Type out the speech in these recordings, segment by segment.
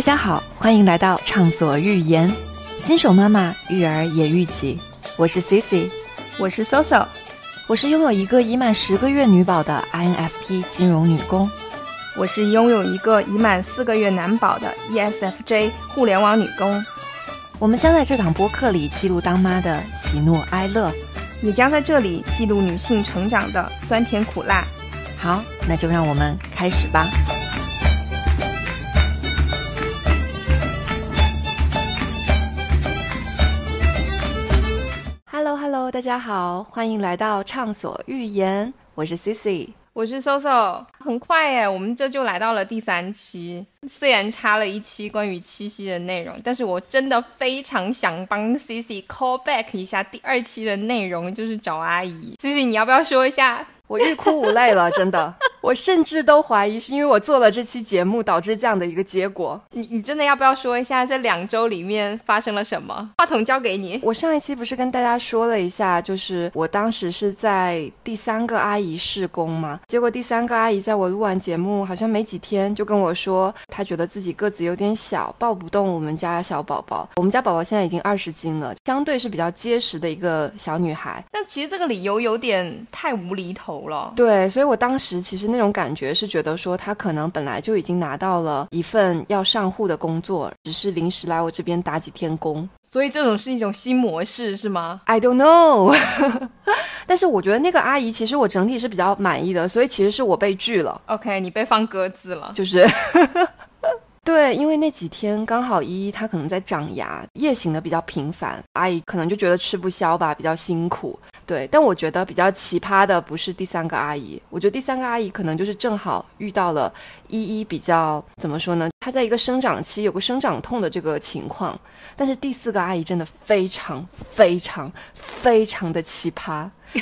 大家好，欢迎来到畅所欲言，新手妈妈育儿也育己。我是 Cici，我是 Soso，我是拥有一个已满十个月女宝的 INFP 金融女工，我是拥有一个已满四个月男宝的 ESFJ 互联网女工。我们将在这档播客里记录当妈的喜怒哀乐，也将在这里记录女性成长的酸甜苦辣。好，那就让我们开始吧。大家好，欢迎来到畅所欲言，我是 Cici，我是 Soso。很快耶，我们这就来到了第三期。虽然差了一期关于七夕的内容，但是我真的非常想帮 Cici call back 一下第二期的内容，就是找阿姨。Cici，你要不要说一下？我欲哭无泪了，真的，我甚至都怀疑是因为我做了这期节目导致这样的一个结果。你你真的要不要说一下这两周里面发生了什么？话筒交给你。我上一期不是跟大家说了一下，就是我当时是在第三个阿姨试工嘛，结果第三个阿姨在我录完节目好像没几天就跟我说，她觉得自己个子有点小，抱不动我们家小宝宝。我们家宝宝现在已经二十斤了，相对是比较结实的一个小女孩。但其实这个理由有点太无厘头。对，所以我当时其实那种感觉是觉得说，他可能本来就已经拿到了一份要上户的工作，只是临时来我这边打几天工。所以这种是一种新模式，是吗？I don't know。但是我觉得那个阿姨其实我整体是比较满意的，所以其实是我被拒了。OK，你被放鸽子了，就是。对，因为那几天刚好依依她可能在长牙，夜醒的比较频繁，阿姨可能就觉得吃不消吧，比较辛苦。对，但我觉得比较奇葩的不是第三个阿姨，我觉得第三个阿姨可能就是正好遇到了依依比较怎么说呢？她在一个生长期有个生长痛的这个情况。但是第四个阿姨真的非常非常非常的奇葩。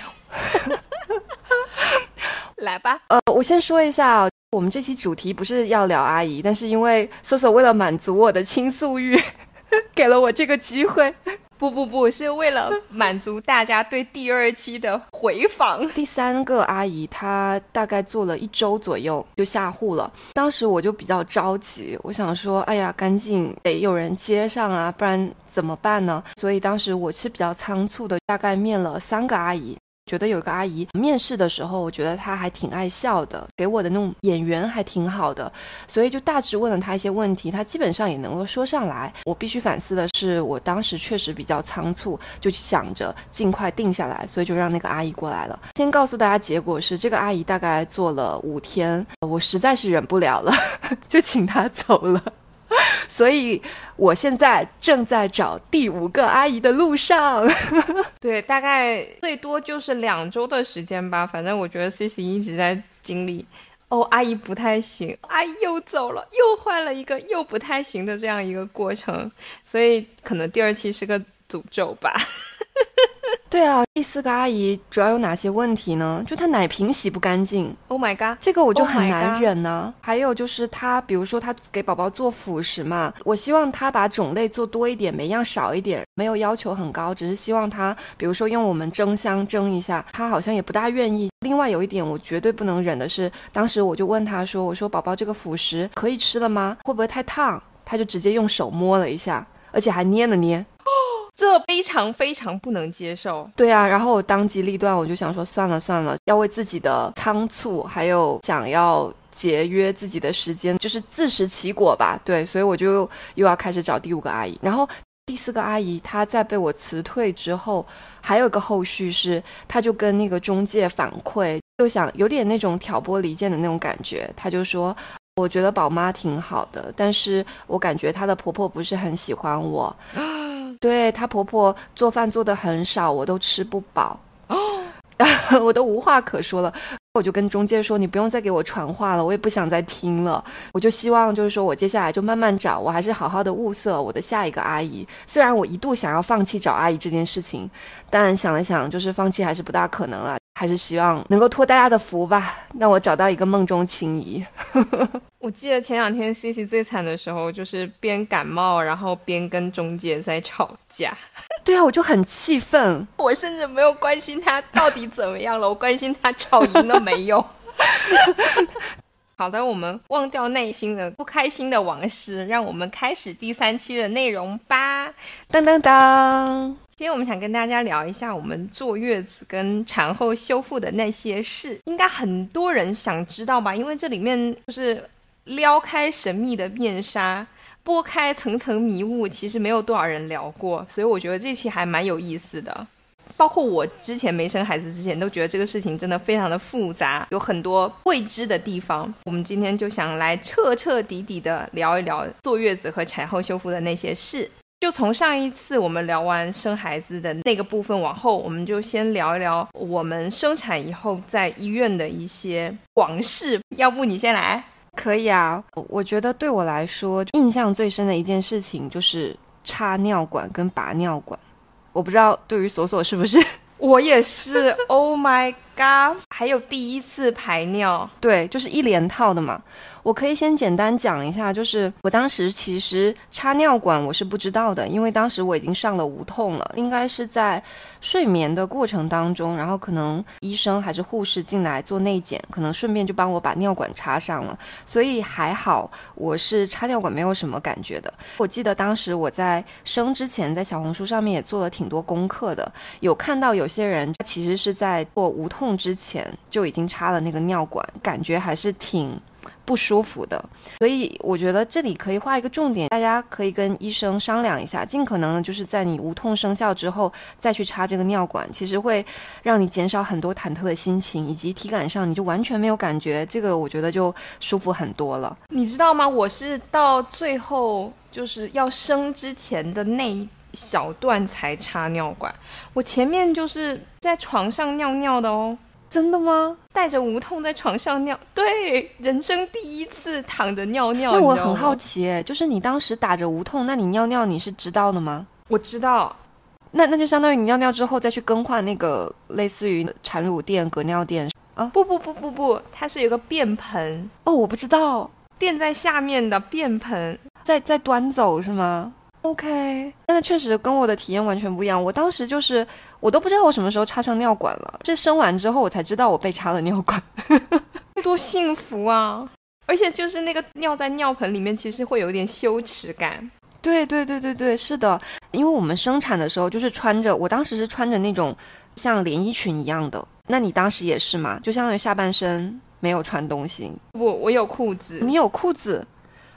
来吧，呃，我先说一下。我们这期主题不是要聊阿姨，但是因为 Soso 为了满足我的倾诉欲，给了我这个机会。不不不，是为了满足大家对第二期的回访。第三个阿姨她大概做了一周左右就下户了，当时我就比较着急，我想说，哎呀，赶紧得有人接上啊，不然怎么办呢？所以当时我是比较仓促的，大概面了三个阿姨。觉得有个阿姨面试的时候，我觉得她还挺爱笑的，给我的那种演员还挺好的，所以就大致问了她一些问题，她基本上也能够说上来。我必须反思的是，我当时确实比较仓促，就想着尽快定下来，所以就让那个阿姨过来了。先告诉大家，结果是这个阿姨大概做了五天，我实在是忍不了了，就请她走了。所以，我现在正在找第五个阿姨的路上。对，大概最多就是两周的时间吧。反正我觉得 C C 一直在经历，哦，阿姨不太行，阿姨又走了，又换了一个又不太行的这样一个过程。所以，可能第二期是个诅咒吧。对啊，第四个阿姨主要有哪些问题呢？就她奶瓶洗不干净，Oh my god，这个我就很难忍呢。还有就是她，比如说她给宝宝做辅食嘛，我希望她把种类做多一点，每样少一点，没有要求很高，只是希望她，比如说用我们蒸箱蒸一下，她好像也不大愿意。另外有一点我绝对不能忍的是，当时我就问她说：“我说宝宝这个辅食可以吃了吗？会不会太烫？”她就直接用手摸了一下，而且还捏了捏。这非常非常不能接受。对啊，然后我当机立断，我就想说算了算了，要为自己的仓促，还有想要节约自己的时间，就是自食其果吧。对，所以我就又要开始找第五个阿姨。然后第四个阿姨她在被我辞退之后，还有一个后续是，她就跟那个中介反馈，就想有点那种挑拨离间的那种感觉。她就说，我觉得宝妈挺好的，但是我感觉她的婆婆不是很喜欢我。对她婆婆做饭做的很少，我都吃不饱，我都无话可说了。我就跟中介说，你不用再给我传话了，我也不想再听了。我就希望就是说我接下来就慢慢找，我还是好好的物色我的下一个阿姨。虽然我一度想要放弃找阿姨这件事情，但想了想，就是放弃还是不大可能了。还是希望能够托大家的福吧，让我找到一个梦中情谊。我记得前两天 C C 最惨的时候，就是边感冒，然后边跟中介在吵架。对啊，我就很气愤，我甚至没有关心他到底怎么样了，我关心他吵赢了没有。好的，我们忘掉内心的不开心的往事，让我们开始第三期的内容吧。当当当！今天我们想跟大家聊一下我们坐月子跟产后修复的那些事，应该很多人想知道吧？因为这里面就是撩开神秘的面纱，拨开层层迷雾，其实没有多少人聊过，所以我觉得这期还蛮有意思的。包括我之前没生孩子之前，都觉得这个事情真的非常的复杂，有很多未知的地方。我们今天就想来彻彻底底的聊一聊坐月子和产后修复的那些事。就从上一次我们聊完生孩子的那个部分往后，我们就先聊一聊我们生产以后在医院的一些往事。要不你先来？可以啊。我觉得对我来说，印象最深的一件事情就是插尿管跟拔尿管。我不知道对于锁锁是不是？我也是。Oh my god！还有第一次排尿，对，就是一连套的嘛。我可以先简单讲一下，就是我当时其实插尿管我是不知道的，因为当时我已经上了无痛了，应该是在睡眠的过程当中，然后可能医生还是护士进来做内检，可能顺便就帮我把尿管插上了，所以还好我是插尿管没有什么感觉的。我记得当时我在生之前在小红书上面也做了挺多功课的，有看到有些人其实是在做无痛之前就已经插了那个尿管，感觉还是挺。不舒服的，所以我觉得这里可以画一个重点，大家可以跟医生商量一下，尽可能的就是在你无痛生效之后再去插这个尿管，其实会让你减少很多忐忑的心情，以及体感上你就完全没有感觉，这个我觉得就舒服很多了。你知道吗？我是到最后就是要生之前的那一小段才插尿管，我前面就是在床上尿尿的哦。真的吗？带着无痛在床上尿，对，人生第一次躺着尿尿。那我很好奇，就是你当时打着无痛，那你尿尿你是知道的吗？我知道。那那就相当于你尿尿之后再去更换那个类似于产乳垫、隔尿垫啊？不不不不不，它是有个便盆哦，我不知道，垫在下面的便盆，在在端走是吗？OK，但是确实跟我的体验完全不一样。我当时就是我都不知道我什么时候插上尿管了，这生完之后我才知道我被插了尿管，多幸福啊！而且就是那个尿在尿盆里面，其实会有点羞耻感。对对对对对，是的，因为我们生产的时候就是穿着，我当时是穿着那种像连衣裙一样的。那你当时也是吗？就相当于下半身没有穿东西。我我有裤子，你有裤子。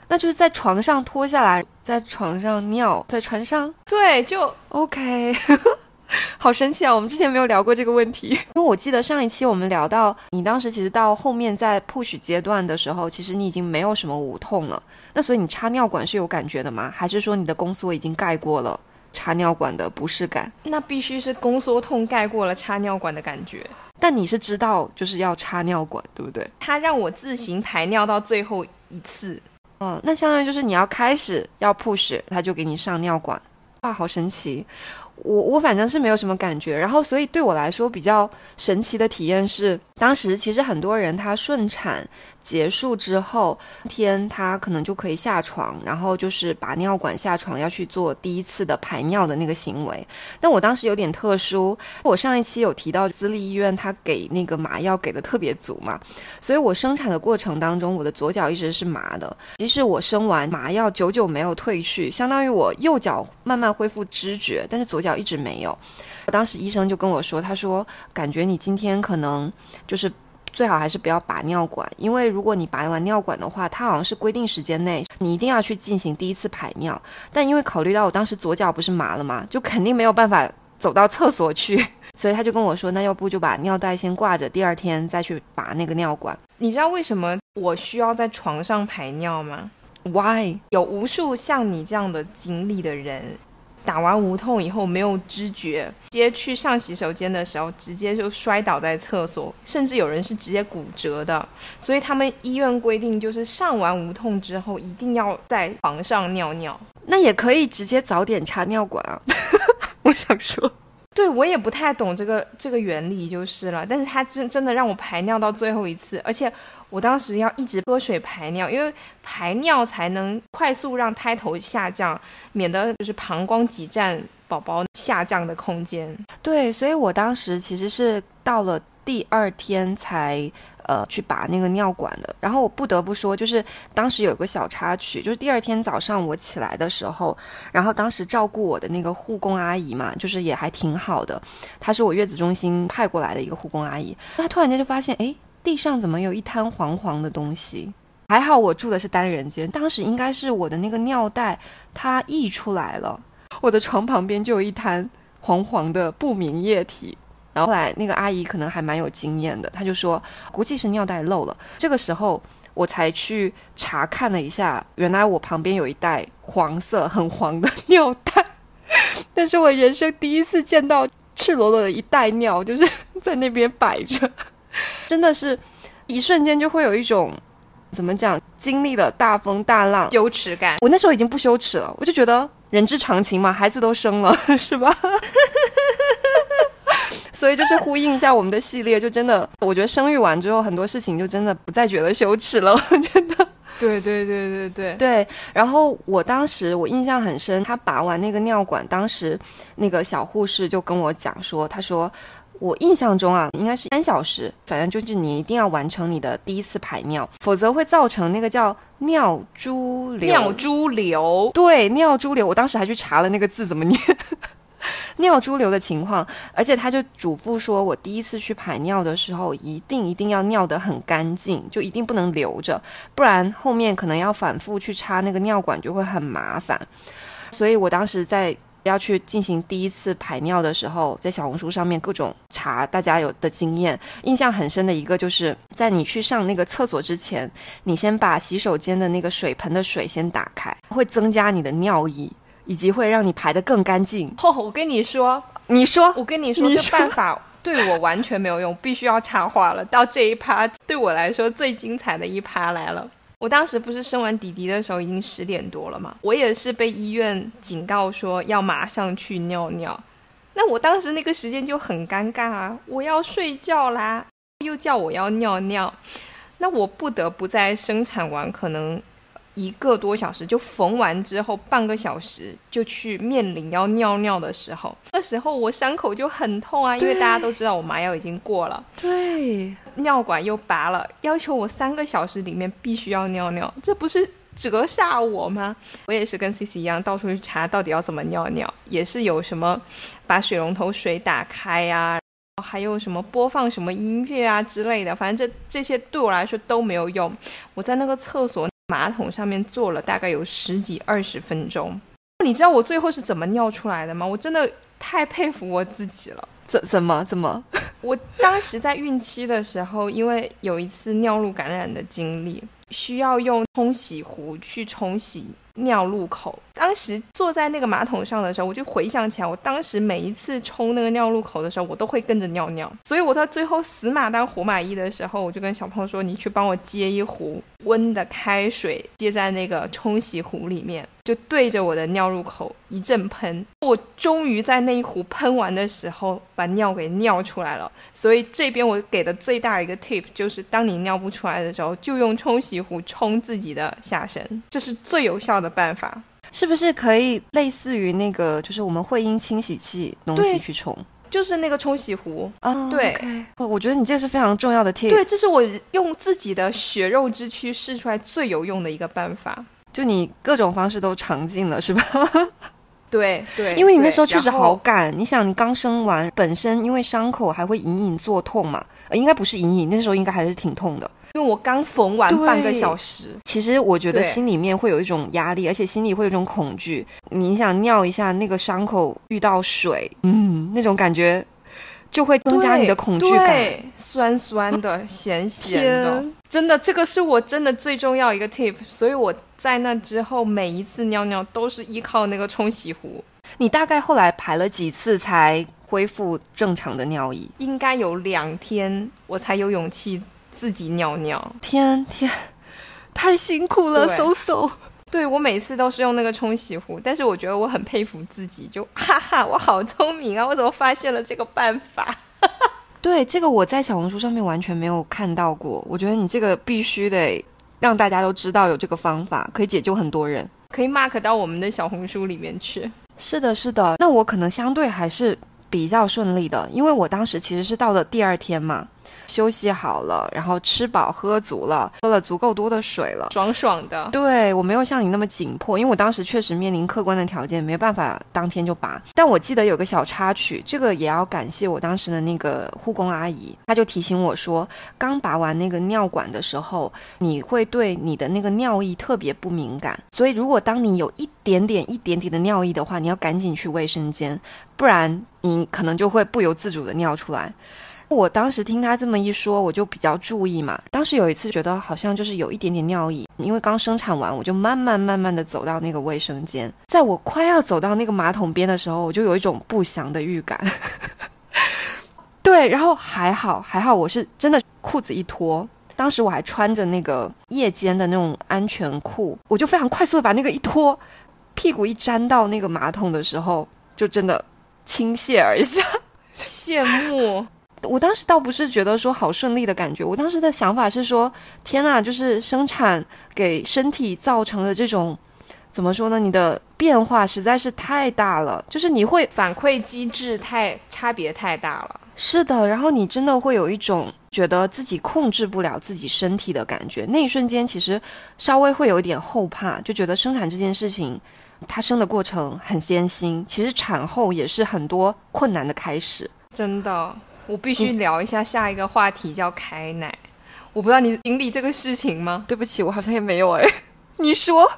那就是在床上脱下来，在床上尿，在船上。对，就 OK，好神奇啊！我们之前没有聊过这个问题，因为我记得上一期我们聊到，你当时其实到后面在 push 阶段的时候，其实你已经没有什么无痛了。那所以你插尿管是有感觉的吗？还是说你的宫缩已经盖过了插尿管的不适感？那必须是宫缩痛盖过了插尿管的感觉。但你是知道就是要插尿管，对不对？他让我自行排尿到最后一次。哦，那相当于就是你要开始要 push，他就给你上尿管，哇，好神奇！我我反正是没有什么感觉，然后所以对我来说比较神奇的体验是。当时其实很多人他顺产结束之后，天他可能就可以下床，然后就是拔尿管下床要去做第一次的排尿的那个行为。但我当时有点特殊，我上一期有提到私立医院他给那个麻药给的特别足嘛，所以我生产的过程当中，我的左脚一直是麻的，即使我生完麻药久久没有退去，相当于我右脚慢慢恢复知觉，但是左脚一直没有。当时医生就跟我说，他说感觉你今天可能就是最好还是不要拔尿管，因为如果你拔完尿管的话，它好像是规定时间内你一定要去进行第一次排尿。但因为考虑到我当时左脚不是麻了嘛，就肯定没有办法走到厕所去，所以他就跟我说，那要不就把尿袋先挂着，第二天再去拔那个尿管。你知道为什么我需要在床上排尿吗？Why？有无数像你这样的经历的人。打完无痛以后没有知觉，直接去上洗手间的时候，直接就摔倒在厕所，甚至有人是直接骨折的。所以他们医院规定，就是上完无痛之后，一定要在床上尿尿。那也可以直接早点插尿管啊！我想说。对，我也不太懂这个这个原理就是了，但是他真真的让我排尿到最后一次，而且我当时要一直喝水排尿，因为排尿才能快速让胎头下降，免得就是膀胱挤占宝宝下降的空间。对，所以我当时其实是到了第二天才呃，去拔那个尿管的。然后我不得不说，就是当时有个小插曲，就是第二天早上我起来的时候，然后当时照顾我的那个护工阿姨嘛，就是也还挺好的，她是我月子中心派过来的一个护工阿姨。她突然间就发现，哎，地上怎么有一滩黄黄的东西？还好我住的是单人间，当时应该是我的那个尿袋它溢出来了，我的床旁边就有一滩黄黄的不明液体。然后后来那个阿姨可能还蛮有经验的，她就说估计是尿袋漏了。这个时候我才去查看了一下，原来我旁边有一袋黄色很黄的尿袋，但是我人生第一次见到赤裸裸的一袋尿，就是在那边摆着，真的是一瞬间就会有一种怎么讲，经历了大风大浪羞耻感。我那时候已经不羞耻了，我就觉得人之常情嘛，孩子都生了，是吧？所以就是呼应一下我们的系列，就真的，我觉得生育完之后很多事情就真的不再觉得羞耻了。我觉得，对对对对对对。然后我当时我印象很深，他拔完那个尿管，当时那个小护士就跟我讲说，他说我印象中啊，应该是三小时，反正就是你一定要完成你的第一次排尿，否则会造成那个叫尿潴留。尿潴留，对，尿潴留。我当时还去查了那个字怎么念。尿潴留的情况，而且他就嘱咐说，我第一次去排尿的时候，一定一定要尿得很干净，就一定不能留着，不然后面可能要反复去插那个尿管就会很麻烦。所以我当时在要去进行第一次排尿的时候，在小红书上面各种查大家有的经验，印象很深的一个就是在你去上那个厕所之前，你先把洗手间的那个水盆的水先打开，会增加你的尿意。以及会让你排得更干净。哦，我跟你说，你说，我跟你说，这办法 对我完全没有用，必须要插话了。到这一趴，对我来说最精彩的一趴来了。我当时不是生完弟弟的时候已经十点多了嘛，我也是被医院警告说要马上去尿尿。那我当时那个时间就很尴尬啊，我要睡觉啦，又叫我要尿尿，那我不得不在生产完可能。一个多小时就缝完之后，半个小时就去面临要尿尿的时候。那时候我伤口就很痛啊，因为大家都知道我麻药已经过了，对，尿管又拔了，要求我三个小时里面必须要尿尿，这不是折煞我吗？我也是跟 C C 一样，到处去查到底要怎么尿尿，也是有什么把水龙头水打开呀，还有什么播放什么音乐啊之类的，反正这这些对我来说都没有用。我在那个厕所。马桶上面坐了大概有十几二十分钟，你知道我最后是怎么尿出来的吗？我真的太佩服我自己了。怎怎么怎么？我当时在孕期的时候，因为有一次尿路感染的经历，需要用冲洗壶去冲洗。尿路口，当时坐在那个马桶上的时候，我就回想起来，我当时每一次冲那个尿路口的时候，我都会跟着尿尿。所以我到最后死马当活马医的时候，我就跟小朋友说：“你去帮我接一壶温的开水，接在那个冲洗壶里面，就对着我的尿入口一阵喷。”我终于在那一壶喷完的时候，把尿给尿出来了。所以这边我给的最大一个 tip 就是，当你尿不出来的时候，就用冲洗壶冲自己的下身，这是最有效。的办法是不是可以类似于那个，就是我们会阴清洗器东西去冲，就是那个冲洗壶啊？对，我觉得你这个是非常重要的 tip。对，这是我用自己的血肉之躯试出来最有用的一个办法。就你各种方式都尝尽了，是吧？对对，因为你那时候确实好赶。你想，你刚生完，本身因为伤口还会隐隐作痛嘛？呃，应该不是隐隐，那时候应该还是挺痛的。因为我刚缝完半个小时，其实我觉得心里面会有一种压力，而且心里会有一种恐惧。你想尿一下那个伤口遇到水，嗯，那种感觉就会增加你的恐惧感，酸酸的、咸咸的。真的，这个是我真的最重要一个 tip。所以我在那之后每一次尿尿都是依靠那个冲洗壶。你大概后来排了几次才恢复正常的尿意？应该有两天，我才有勇气。自己尿尿，天天太辛苦了，so。对我每次都是用那个冲洗壶，但是我觉得我很佩服自己，就哈哈，我好聪明啊！我怎么发现了这个办法？对，这个我在小红书上面完全没有看到过。我觉得你这个必须得让大家都知道有这个方法，可以解救很多人，可以 mark 到我们的小红书里面去。是的，是的。那我可能相对还是比较顺利的，因为我当时其实是到了第二天嘛。休息好了，然后吃饱喝足了，喝了足够多的水了，爽爽的。对我没有像你那么紧迫，因为我当时确实面临客观的条件，没办法当天就拔。但我记得有个小插曲，这个也要感谢我当时的那个护工阿姨，她就提醒我说，刚拔完那个尿管的时候，你会对你的那个尿意特别不敏感，所以如果当你有一点点、一点点的尿意的话，你要赶紧去卫生间，不然你可能就会不由自主的尿出来。我当时听他这么一说，我就比较注意嘛。当时有一次觉得好像就是有一点点尿意，因为刚生产完，我就慢慢慢慢的走到那个卫生间。在我快要走到那个马桶边的时候，我就有一种不祥的预感。对，然后还好还好，我是真的裤子一脱。当时我还穿着那个夜间的那种安全裤，我就非常快速的把那个一脱，屁股一沾到那个马桶的时候，就真的倾泻而下，羡慕。我当时倒不是觉得说好顺利的感觉，我当时的想法是说，天呐，就是生产给身体造成的这种，怎么说呢？你的变化实在是太大了，就是你会反馈机制太差别太大了。是的，然后你真的会有一种觉得自己控制不了自己身体的感觉。那一瞬间，其实稍微会有一点后怕，就觉得生产这件事情，它生的过程很艰辛，其实产后也是很多困难的开始。真的，我必须聊一下下一个话题，叫开奶。我不知道你经历这个事情吗？对不起，我好像也没有哎。你说。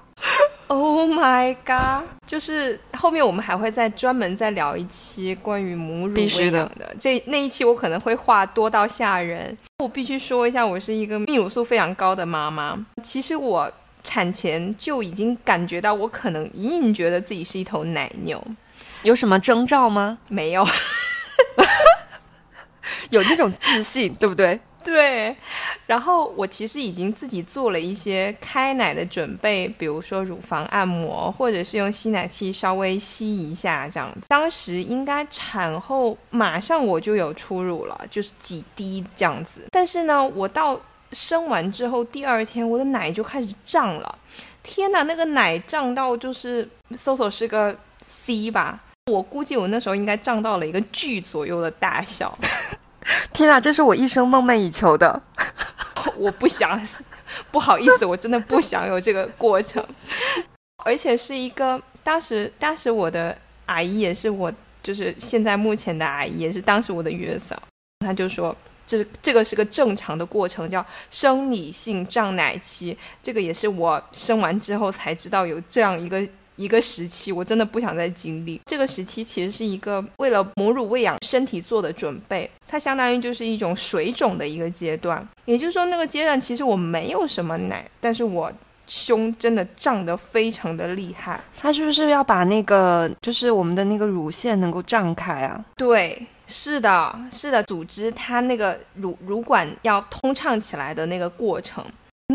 Oh my god！就是后面我们还会再专门再聊一期关于母乳喂养的，这那一期我可能会话多到吓人。我必须说一下，我是一个泌乳素非常高的妈妈。其实我产前就已经感觉到，我可能隐隐觉得自己是一头奶牛。有什么征兆吗？没有，有那种自信，对不对？对，然后我其实已经自己做了一些开奶的准备，比如说乳房按摩，或者是用吸奶器稍微吸一下这样子。当时应该产后马上我就有初乳了，就是几滴这样子。但是呢，我到生完之后第二天，我的奶就开始胀了。天哪，那个奶胀到就是搜索是个 C 吧？我估计我那时候应该胀到了一个巨左右的大小。天哪，这是我一生梦寐以求的。我不想，不好意思，我真的不想有这个过程。而且是一个，当时当时我的阿姨也是我，就是现在目前的阿姨，也是当时我的月嫂。她就说，这这个是个正常的过程，叫生理性胀奶期。这个也是我生完之后才知道有这样一个。一个时期，我真的不想再经历。这个时期其实是一个为了母乳喂养身体做的准备，它相当于就是一种水肿的一个阶段。也就是说，那个阶段其实我没有什么奶，但是我胸真的胀得非常的厉害。它是不是要把那个就是我们的那个乳腺能够胀开啊？对，是的，是的，组织它那个乳乳管要通畅起来的那个过程。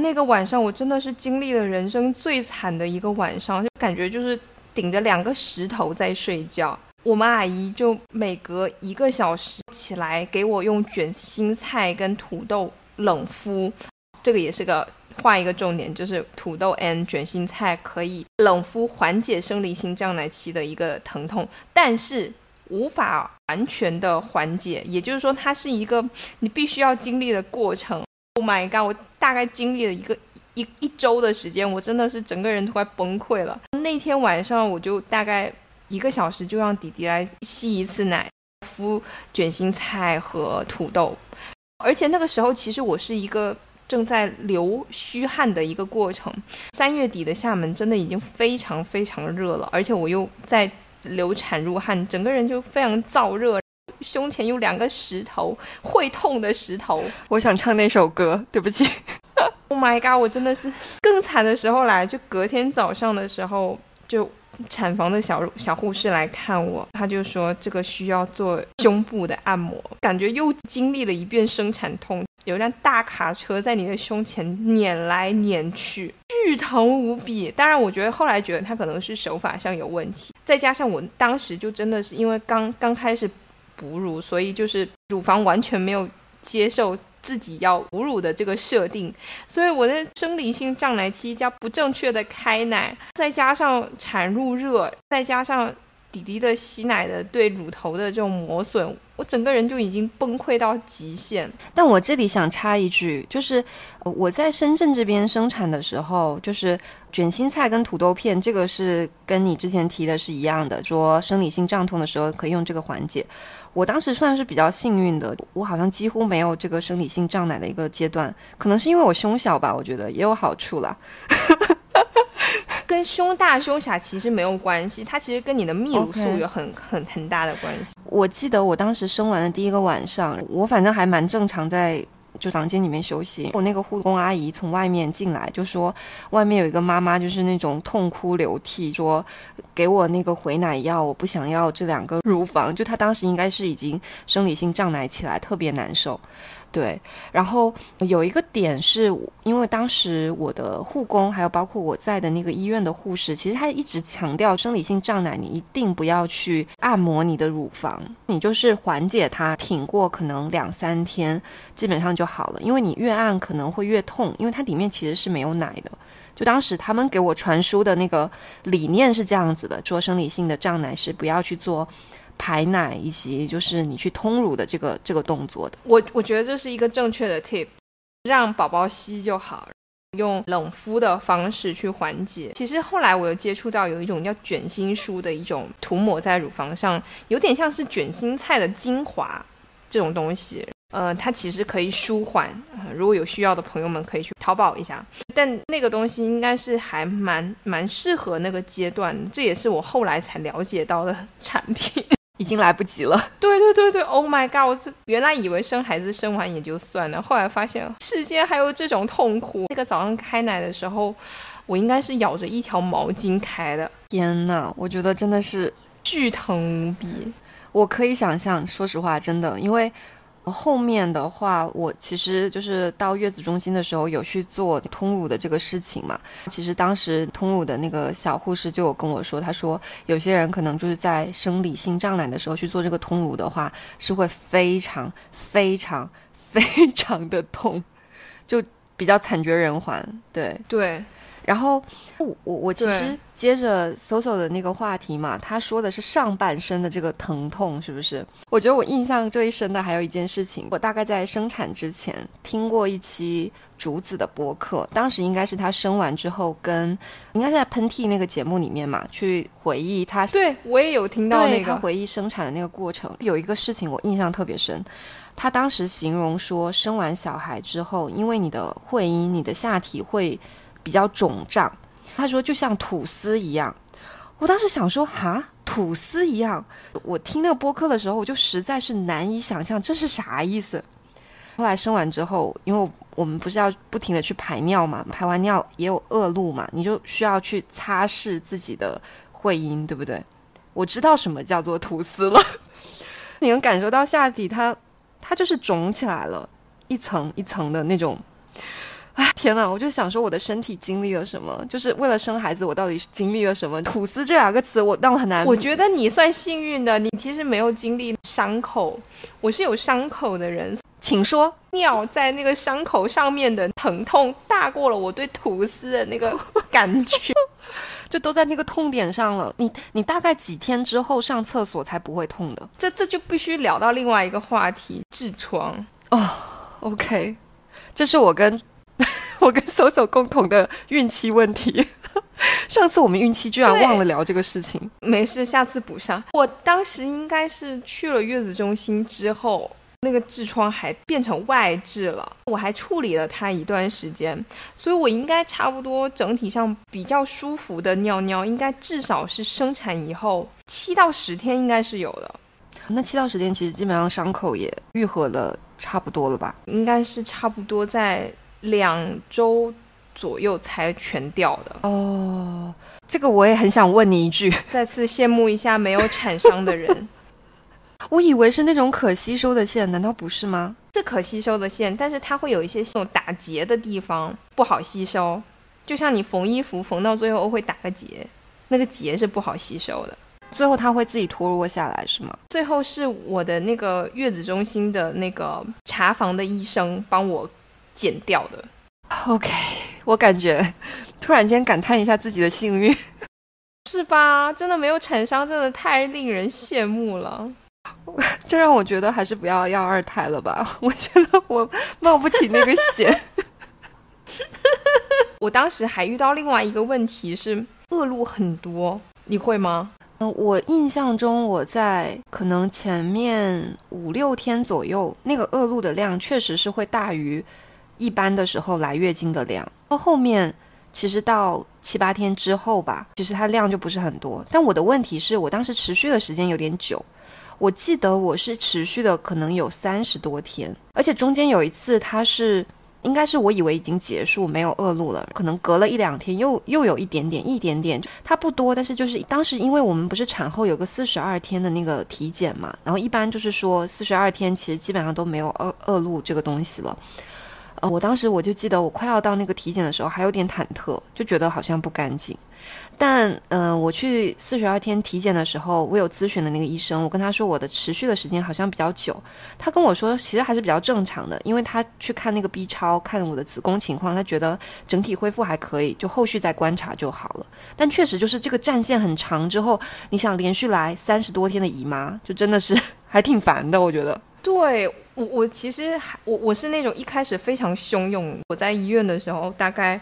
那个晚上，我真的是经历了人生最惨的一个晚上，就感觉就是顶着两个石头在睡觉。我们阿姨就每隔一个小时起来给我用卷心菜跟土豆冷敷，这个也是个画一个重点，就是土豆 and 卷心菜可以冷敷缓解生理性胀奶期的一个疼痛，但是无法完全的缓解，也就是说它是一个你必须要经历的过程。Oh my god！我大概经历了一个一一周的时间，我真的是整个人都快崩溃了。那天晚上我就大概一个小时就让弟弟来吸一次奶，敷卷心菜和土豆。而且那个时候其实我是一个正在流虚汗的一个过程。三月底的厦门真的已经非常非常热了，而且我又在流产入汗，整个人就非常燥热。胸前有两个石头，会痛的石头。我想唱那首歌，对不起。Oh my god！我真的是更惨的时候来，就隔天早上的时候，就产房的小小护士来看我，他就说这个需要做胸部的按摩，感觉又经历了一遍生产痛，有辆大卡车在你的胸前碾来碾去，剧疼无比。当然，我觉得后来觉得他可能是手法上有问题，再加上我当时就真的是因为刚刚开始。哺乳，所以就是乳房完全没有接受自己要哺乳的这个设定，所以我的生理性胀奶期加不正确的开奶，再加上产褥热，再加上弟弟的吸奶的对乳头的这种磨损，我整个人就已经崩溃到极限。但我这里想插一句，就是我在深圳这边生产的时候，就是卷心菜跟土豆片，这个是跟你之前提的是一样的，说生理性胀痛的时候可以用这个缓解。我当时算是比较幸运的，我好像几乎没有这个生理性胀奶的一个阶段，可能是因为我胸小吧，我觉得也有好处啦。跟胸大胸小其实没有关系，它其实跟你的泌乳素有很很很大的关系。我记得我当时生完的第一个晚上，我反正还蛮正常，在就房间里面休息。我那个护工阿姨从外面进来，就说外面有一个妈妈，就是那种痛哭流涕，说给我那个回奶药，我不想要这两个乳房。就她当时应该是已经生理性胀奶起来，特别难受。对，然后有一个点是，因为当时我的护工，还有包括我在的那个医院的护士，其实他一直强调生理性胀奶，你一定不要去按摩你的乳房，你就是缓解它，挺过可能两三天，基本上就好了。因为你越按可能会越痛，因为它里面其实是没有奶的。就当时他们给我传输的那个理念是这样子的：做生理性的胀奶是不要去做。排奶以及就是你去通乳的这个这个动作的，我我觉得这是一个正确的 tip，让宝宝吸就好，用冷敷的方式去缓解。其实后来我又接触到有一种叫卷心舒的一种涂抹在乳房上，有点像是卷心菜的精华这种东西，呃，它其实可以舒缓。如果有需要的朋友们可以去淘宝一下，但那个东西应该是还蛮蛮适合那个阶段，这也是我后来才了解到的产品。已经来不及了。对对对对，Oh my god！我是原来以为生孩子生完也就算了，后来发现世间还有这种痛苦。那个早上开奶的时候，我应该是咬着一条毛巾开的。天呐，我觉得真的是巨疼无比。我可以想象，说实话，真的，因为。后面的话，我其实就是到月子中心的时候有去做通乳的这个事情嘛。其实当时通乳的那个小护士就有跟我说，他说有些人可能就是在生理性胀奶的时候去做这个通乳的话，是会非常非常非常的痛，就比较惨绝人寰。对对。然后我我其实接着 Soso 的那个话题嘛，他说的是上半身的这个疼痛，是不是？我觉得我印象最深的还有一件事情，我大概在生产之前听过一期竹子的播客，当时应该是他生完之后跟应该是在喷嚏那个节目里面嘛，去回忆他。对我也有听到那个回忆生产的那个过程，有一个事情我印象特别深，他当时形容说，生完小孩之后，因为你的会阴，你的下体会。比较肿胀，他说就像吐司一样。我当时想说，哈，吐司一样。我听那个播客的时候，我就实在是难以想象这是啥意思。后来生完之后，因为我们不是要不停的去排尿嘛，排完尿也有恶露嘛，你就需要去擦拭自己的会阴，对不对？我知道什么叫做吐司了。你能感受到下体它它就是肿起来了，一层一层的那种。天哪！我就想说，我的身体经历了什么？就是为了生孩子，我到底是经历了什么？吐司这两个词，我让我很难。我觉得你算幸运的，你其实没有经历伤口。我是有伤口的人，请说。尿在那个伤口上面的疼痛，大过了我对吐司的那个感觉，就都在那个痛点上了。你你大概几天之后上厕所才不会痛的？这这就必须聊到另外一个话题——痔疮。哦，OK，这是我跟。我跟 Soso 共同的孕期问题，上次我们孕期居然忘了聊这个事情。没事，下次补上。我当时应该是去了月子中心之后，那个痔疮还变成外痔了，我还处理了它一段时间，所以我应该差不多整体上比较舒服的尿尿，应该至少是生产以后七到十天应该是有的。那七到十天其实基本上伤口也愈合了差不多了吧？应该是差不多在。两周左右才全掉的哦，这个我也很想问你一句，再次羡慕一下没有产伤的人。我以为是那种可吸收的线，难道不是吗？是可吸收的线，但是它会有一些那种打结的地方不好吸收，就像你缝衣服缝到最后会打个结，那个结是不好吸收的，最后它会自己脱落下来是吗？最后是我的那个月子中心的那个查房的医生帮我。剪掉的，OK，我感觉 突然间感叹一下自己的幸运，是吧？真的没有产伤，真的太令人羡慕了。这让我觉得还是不要要二胎了吧。我觉得我冒不起那个险。我当时还遇到另外一个问题是恶露很多，你会吗？嗯，我印象中我在可能前面五六天左右，那个恶露的量确实是会大于一般的时候来月经的量。到后面其实到七八天之后吧，其实它量就不是很多。但我的问题是我当时持续的时间有点久，我记得我是持续的可能有三十多天，而且中间有一次它是。应该是我以为已经结束，没有恶露了。可能隔了一两天，又又有一点点，一点点。它不多，但是就是当时，因为我们不是产后有个四十二天的那个体检嘛，然后一般就是说四十二天其实基本上都没有恶恶露这个东西了。呃，我当时我就记得我快要到那个体检的时候，还有点忐忑，就觉得好像不干净。但嗯，我去四十二天体检的时候，我有咨询的那个医生，我跟他说我的持续的时间好像比较久，他跟我说其实还是比较正常的，因为他去看那个 B 超，看我的子宫情况，他觉得整体恢复还可以，就后续再观察就好了。但确实就是这个战线很长之后，你想连续来三十多天的姨妈，就真的是 还挺烦的，我觉得。对我，我其实还我我是那种一开始非常汹涌，我在医院的时候大概。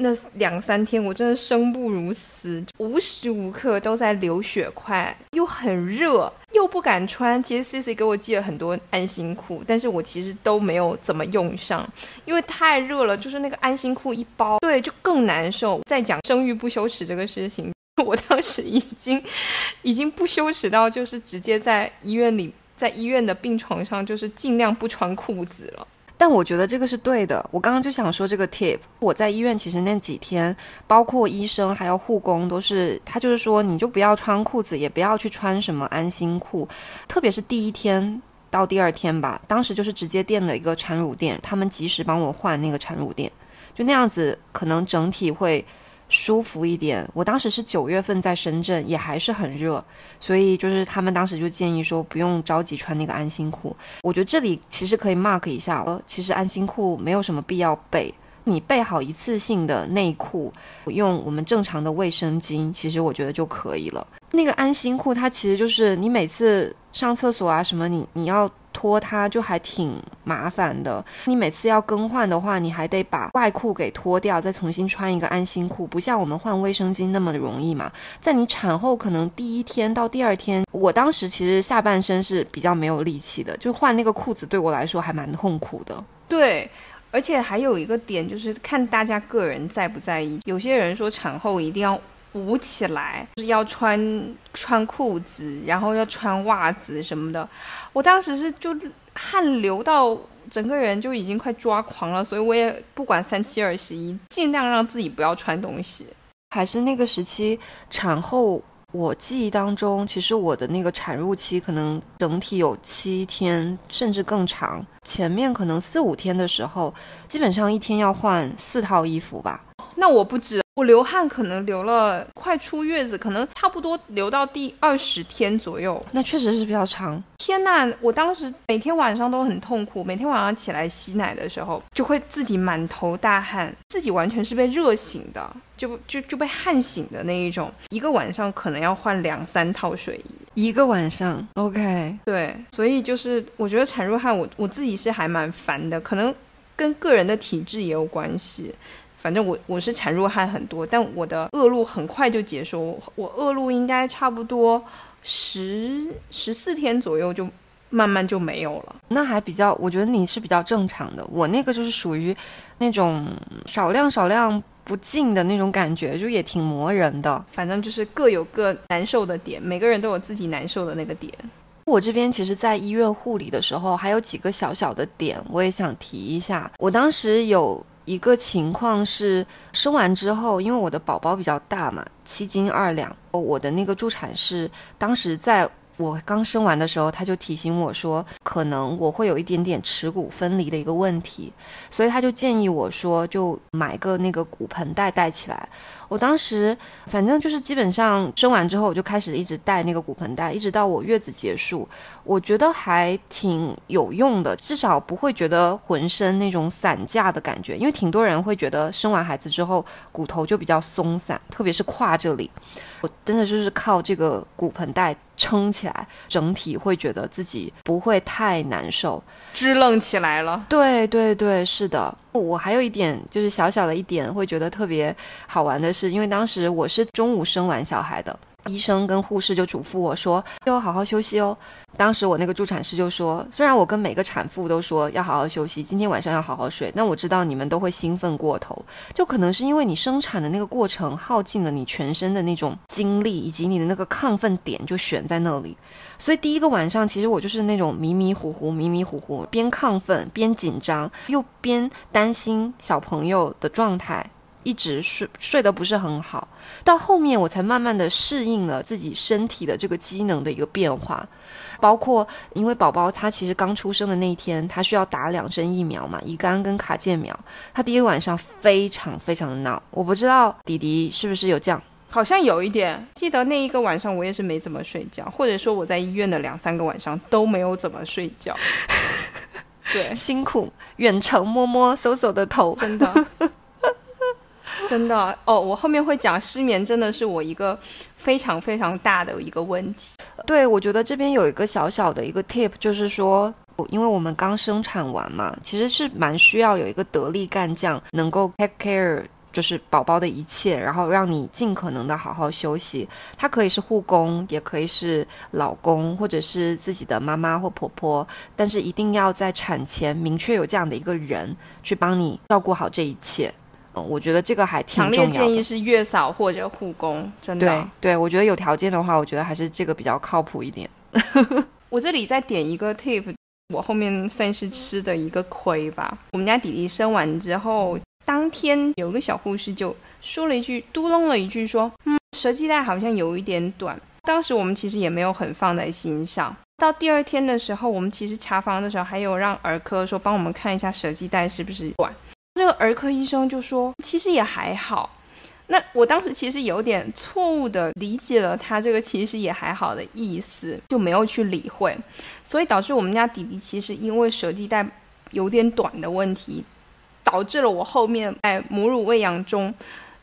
那两三天我真的生不如死，无时无刻都在流血块，又很热，又不敢穿。其实 C C 给我寄了很多安心裤，但是我其实都没有怎么用上，因为太热了。就是那个安心裤一包，对，就更难受。再讲生育不羞耻这个事情，我当时已经已经不羞耻到，就是直接在医院里，在医院的病床上，就是尽量不穿裤子了。但我觉得这个是对的。我刚刚就想说这个 tip。我在医院其实那几天，包括医生还有护工，都是他就是说，你就不要穿裤子，也不要去穿什么安心裤。特别是第一天到第二天吧，当时就是直接垫了一个产乳垫，他们及时帮我换那个产乳垫，就那样子，可能整体会。舒服一点。我当时是九月份在深圳，也还是很热，所以就是他们当时就建议说不用着急穿那个安心裤。我觉得这里其实可以 mark 一下，呃，其实安心裤没有什么必要备，你备好一次性的内裤，用我们正常的卫生巾，其实我觉得就可以了。那个安心裤它其实就是你每次上厕所啊什么，你你要。脱它就还挺麻烦的，你每次要更换的话，你还得把外裤给脱掉，再重新穿一个安心裤，不像我们换卫生巾那么容易嘛。在你产后可能第一天到第二天，我当时其实下半身是比较没有力气的，就换那个裤子对我来说还蛮痛苦的。对，而且还有一个点就是看大家个人在不在意，有些人说产后一定要。捂起来，就是要穿穿裤子，然后要穿袜子什么的。我当时是就汗流到整个人就已经快抓狂了，所以我也不管三七二十一，尽量让自己不要穿东西。还是那个时期产后，我记忆当中，其实我的那个产褥期可能整体有七天，甚至更长。前面可能四五天的时候，基本上一天要换四套衣服吧。那我不止。我流汗可能流了快出月子，可能差不多流到第二十天左右，那确实是比较长。天呐，我当时每天晚上都很痛苦，每天晚上起来吸奶的时候，就会自己满头大汗，自己完全是被热醒的，就就就被汗醒的那一种。一个晚上可能要换两三套睡衣，一个晚上，OK，对，所以就是我觉得产褥汗，我我自己是还蛮烦的，可能跟个人的体质也有关系。反正我我是产褥汗很多，但我的恶露很快就结束。我恶露应该差不多十十四天左右就慢慢就没有了。那还比较，我觉得你是比较正常的。我那个就是属于那种少量少量不进的那种感觉，就也挺磨人的。反正就是各有各难受的点，每个人都有自己难受的那个点。我这边其实，在医院护理的时候，还有几个小小的点，我也想提一下。我当时有。一个情况是生完之后，因为我的宝宝比较大嘛，七斤二两，我的那个助产士当时在。我刚生完的时候，他就提醒我说，可能我会有一点点耻骨分离的一个问题，所以他就建议我说，就买个那个骨盆带带起来。我当时反正就是基本上生完之后，我就开始一直戴那个骨盆带，一直到我月子结束，我觉得还挺有用的，至少不会觉得浑身那种散架的感觉，因为挺多人会觉得生完孩子之后骨头就比较松散，特别是胯这里，我真的就是靠这个骨盆带。撑起来，整体会觉得自己不会太难受，支棱起来了。对对对，是的。我还有一点就是小小的一点，会觉得特别好玩的是，因为当时我是中午生完小孩的。医生跟护士就嘱咐我说：“要好好休息哦。”当时我那个助产师就说：“虽然我跟每个产妇都说要好好休息，今天晚上要好好睡，但我知道你们都会兴奋过头，就可能是因为你生产的那个过程耗尽了你全身的那种精力，以及你的那个亢奋点就悬在那里。所以第一个晚上，其实我就是那种迷迷糊糊、迷迷糊糊，边亢奋边紧张，又边担心小朋友的状态。”一直睡睡得不是很好，到后面我才慢慢的适应了自己身体的这个机能的一个变化，包括因为宝宝他其实刚出生的那一天，他需要打两针疫苗嘛，乙肝跟卡介苗，他第一个晚上非常非常的闹，我不知道弟弟是不是有这样，好像有一点，记得那一个晚上我也是没怎么睡觉，或者说我在医院的两三个晚上都没有怎么睡觉，对，辛苦远程摸摸搜搜的头，真的。真的哦，我后面会讲失眠，真的是我一个非常非常大的一个问题。对，我觉得这边有一个小小的一个 tip，就是说，因为我们刚生产完嘛，其实是蛮需要有一个得力干将，能够 take care 就是宝宝的一切，然后让你尽可能的好好休息。他可以是护工，也可以是老公，或者是自己的妈妈或婆婆，但是一定要在产前明确有这样的一个人去帮你照顾好这一切。嗯我觉得这个还挺重要的。强烈建议是月嫂或者护工，真的。对对，我觉得有条件的话，我觉得还是这个比较靠谱一点。我这里再点一个 tip，我后面算是吃的一个亏吧。我们家弟弟生完之后，当天有一个小护士就说了一句，嘟囔了一句，说：“嗯，舌系带好像有一点短。”当时我们其实也没有很放在心上。到第二天的时候，我们其实查房的时候还有让儿科说帮我们看一下舌系带是不是短。这个儿科医生就说，其实也还好。那我当时其实有点错误的理解了他这个其实也还好的意思，就没有去理会，所以导致我们家弟弟其实因为舌系带有点短的问题，导致了我后面在母乳喂养中。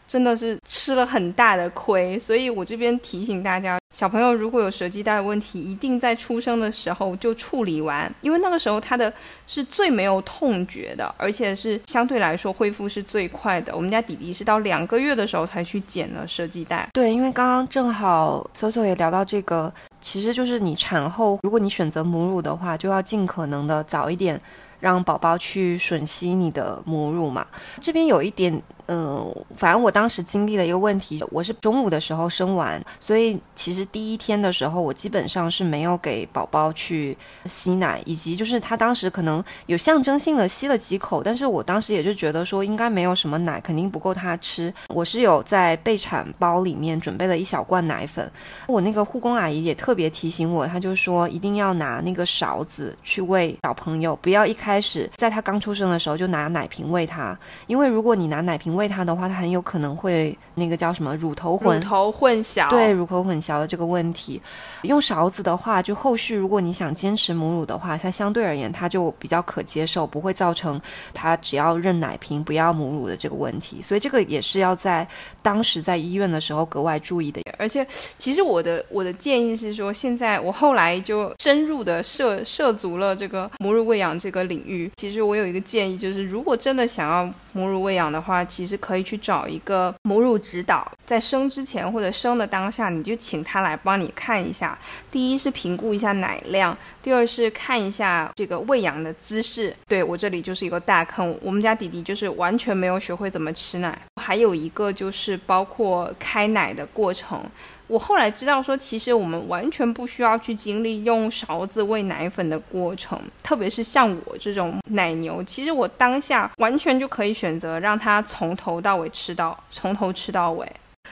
真的是吃了很大的亏，所以我这边提醒大家，小朋友如果有舌系带的问题，一定在出生的时候就处理完，因为那个时候他的是最没有痛觉的，而且是相对来说恢复是最快的。我们家弟弟是到两个月的时候才去剪了舌系带。对，因为刚刚正好 Soso 也聊到这个，其实就是你产后，如果你选择母乳的话，就要尽可能的早一点让宝宝去吮吸你的母乳嘛。这边有一点。嗯，反正我当时经历了一个问题，我是中午的时候生完，所以其实第一天的时候，我基本上是没有给宝宝去吸奶，以及就是他当时可能有象征性的吸了几口，但是我当时也就觉得说应该没有什么奶，肯定不够他吃。我是有在备产包里面准备了一小罐奶粉，我那个护工阿姨也特别提醒我，她就说一定要拿那个勺子去喂小朋友，不要一开始在他刚出生的时候就拿奶瓶喂他，因为如果你拿奶瓶。喂他的话，他很有可能会那个叫什么乳头混乳头混淆，对乳头混淆的这个问题。用勺子的话，就后续如果你想坚持母乳的话，它相对而言它就比较可接受，不会造成他只要认奶瓶不要母乳的这个问题。所以这个也是要在当时在医院的时候格外注意的。而且，其实我的我的建议是说，现在我后来就深入的涉涉足了这个母乳喂养这个领域。其实我有一个建议，就是如果真的想要母乳喂养的话，其实可以去找一个母乳指导，在生之前或者生的当下，你就请他来帮你看一下。第一是评估一下奶量，第二是看一下这个喂养的姿势。对我这里就是一个大坑，我们家弟弟就是完全没有学会怎么吃奶。还有一个就是包括开奶的过程。我后来知道说，其实我们完全不需要去经历用勺子喂奶粉的过程，特别是像我这种奶牛，其实我当下完全就可以选择让它从头到尾吃到，从头吃到尾。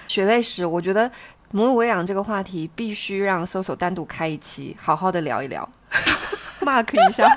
血泪史，我觉得母乳喂养这个话题必须让搜索单独开一期，好好的聊一聊，mark 一下。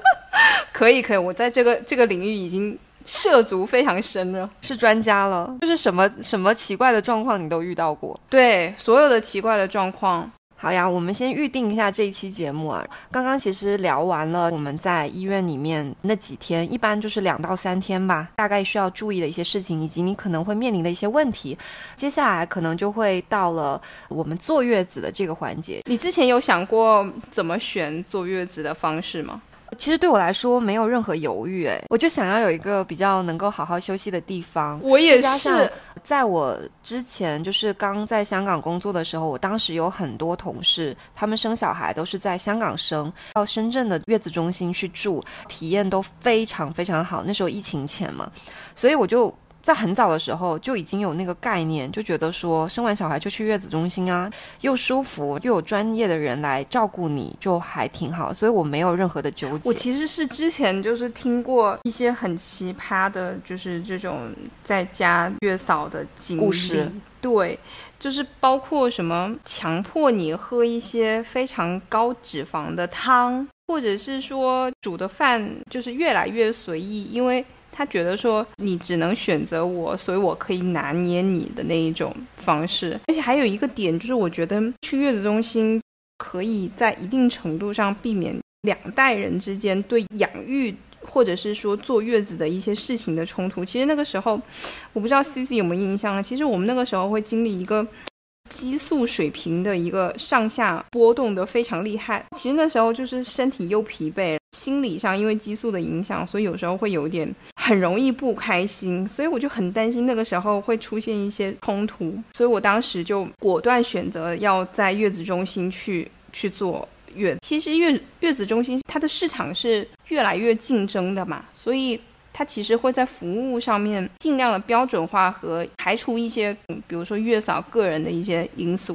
可以可以，我在这个这个领域已经。涉足非常深了，是专家了。就是什么什么奇怪的状况你都遇到过？对，所有的奇怪的状况。好呀，我们先预定一下这一期节目啊。刚刚其实聊完了我们在医院里面那几天，一般就是两到三天吧，大概需要注意的一些事情，以及你可能会面临的一些问题。接下来可能就会到了我们坐月子的这个环节。你之前有想过怎么选坐月子的方式吗？其实对我来说没有任何犹豫，哎，我就想要有一个比较能够好好休息的地方。我也是，在我之前就是刚在香港工作的时候，我当时有很多同事，他们生小孩都是在香港生，到深圳的月子中心去住，体验都非常非常好。那时候疫情前嘛，所以我就。在很早的时候就已经有那个概念，就觉得说生完小孩就去月子中心啊，又舒服又有专业的人来照顾你，就还挺好。所以我没有任何的纠结。我其实是之前就是听过一些很奇葩的，就是这种在家月嫂的经历。对，就是包括什么强迫你喝一些非常高脂肪的汤，或者是说煮的饭就是越来越随意，因为。他觉得说你只能选择我，所以我可以拿捏你的那一种方式。而且还有一个点就是，我觉得去月子中心可以在一定程度上避免两代人之间对养育或者是说坐月子的一些事情的冲突。其实那个时候，我不知道 C C 有没有印象啊？其实我们那个时候会经历一个。激素水平的一个上下波动的非常厉害，其实那时候就是身体又疲惫，心理上因为激素的影响，所以有时候会有点很容易不开心，所以我就很担心那个时候会出现一些冲突，所以我当时就果断选择要在月子中心去去做月。其实月月子中心它的市场是越来越竞争的嘛，所以。它其实会在服务上面尽量的标准化和排除一些，比如说月嫂个人的一些因素，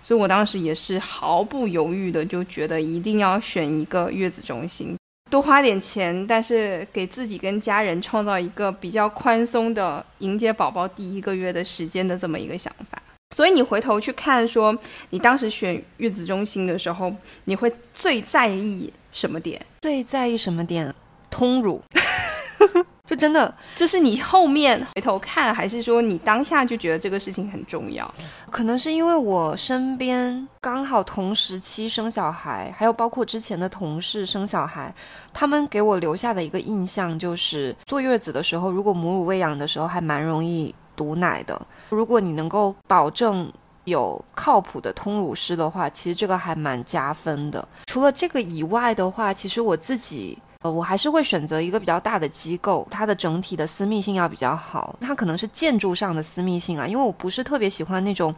所以我当时也是毫不犹豫的就觉得一定要选一个月子中心，多花点钱，但是给自己跟家人创造一个比较宽松的迎接宝宝第一个月的时间的这么一个想法。所以你回头去看，说你当时选月子中心的时候，你会最在意什么点？最在意什么点？通乳。就真的，这是你后面回头看，还是说你当下就觉得这个事情很重要？可能是因为我身边刚好同时期生小孩，还有包括之前的同事生小孩，他们给我留下的一个印象就是坐月子的时候，如果母乳喂养的时候还蛮容易堵奶的。如果你能够保证有靠谱的通乳师的话，其实这个还蛮加分的。除了这个以外的话，其实我自己。呃，我还是会选择一个比较大的机构，它的整体的私密性要比较好。它可能是建筑上的私密性啊，因为我不是特别喜欢那种，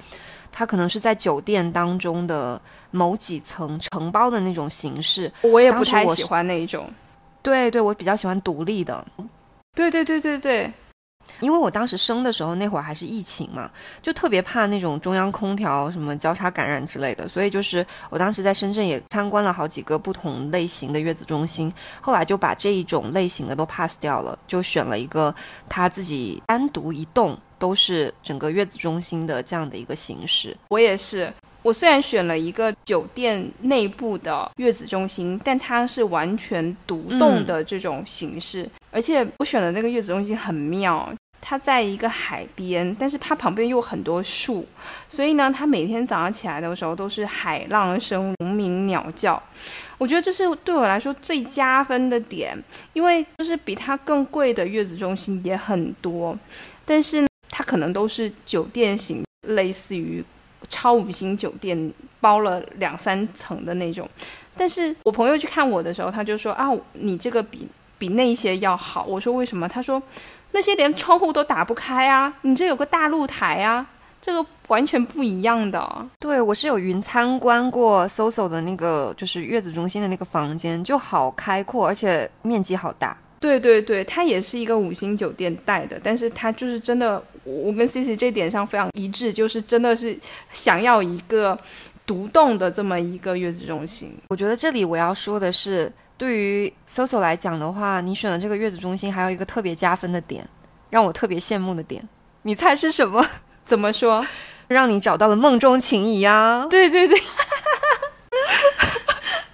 它可能是在酒店当中的某几层承包的那种形式。我也不太喜欢那一种。对对，我比较喜欢独立的。对对对对对。因为我当时生的时候那会儿还是疫情嘛，就特别怕那种中央空调什么交叉感染之类的，所以就是我当时在深圳也参观了好几个不同类型的月子中心，后来就把这一种类型的都 pass 掉了，就选了一个他自己单独一栋都是整个月子中心的这样的一个形式。我也是，我虽然选了一个酒店内部的月子中心，但它是完全独栋的这种形式，而且我选的那个月子中心很妙。它在一个海边，但是它旁边又有很多树，所以呢，它每天早上起来的时候都是海浪声、虫鸣鸟叫。我觉得这是对我来说最加分的点，因为就是比它更贵的月子中心也很多，但是它可能都是酒店型，类似于超五星酒店包了两三层的那种。但是我朋友去看我的时候，他就说啊，你这个比比那些要好。我说为什么？他说。那些连窗户都打不开啊！你这有个大露台啊，这个完全不一样的。对我是有云参观过 SOSO 的那个，就是月子中心的那个房间，就好开阔，而且面积好大。对对对，它也是一个五星酒店带的，但是它就是真的，我跟 C C 这点上非常一致，就是真的是想要一个独栋的这么一个月子中心。我觉得这里我要说的是。对于 SOSO 来讲的话，你选的这个月子中心还有一个特别加分的点，让我特别羡慕的点，你猜是什么？怎么说？让你找到了梦中情谊啊！对对对，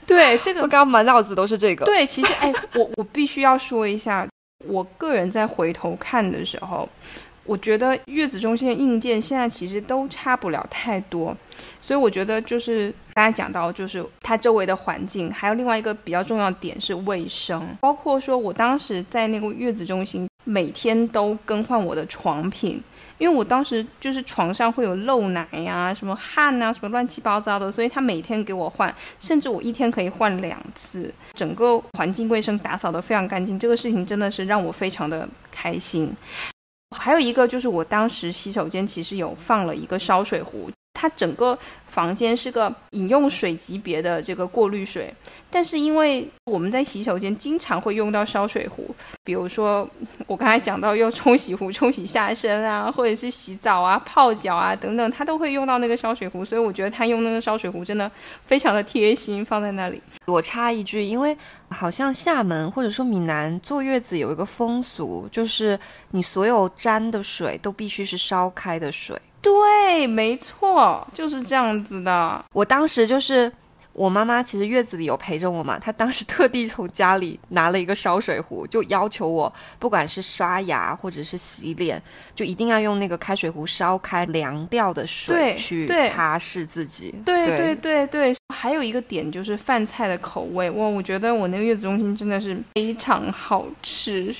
对 这个，我刚刚满脑子都是这个。对，其实哎，我我必须要说一下，我个人在回头看的时候，我觉得月子中心的硬件现在其实都差不了太多，所以我觉得就是刚才讲到，就是它周围的环境，还有另外一个比较重要的点是卫生，包括说我当时在那个月子中心，每天都更换我的床品。因为我当时就是床上会有漏奶呀、什么汗啊、什么乱七八糟的，所以他每天给我换，甚至我一天可以换两次，整个环境卫生打扫得非常干净，这个事情真的是让我非常的开心。还有一个就是我当时洗手间其实有放了一个烧水壶。它整个房间是个饮用水级别的这个过滤水，但是因为我们在洗手间经常会用到烧水壶，比如说我刚才讲到用冲洗壶冲洗下身啊，或者是洗澡啊、泡脚啊等等，它都会用到那个烧水壶，所以我觉得他用那个烧水壶真的非常的贴心，放在那里。我插一句，因为好像厦门或者说闽南坐月子有一个风俗，就是你所有沾的水都必须是烧开的水。对，没错，就是这样子的。我当时就是我妈妈，其实月子里有陪着我嘛。她当时特地从家里拿了一个烧水壶，就要求我，不管是刷牙或者是洗脸，就一定要用那个开水壶烧开凉掉的水去擦拭自己。对对对对，还有一个点就是饭菜的口味，哇，我觉得我那个月子中心真的是非常好吃。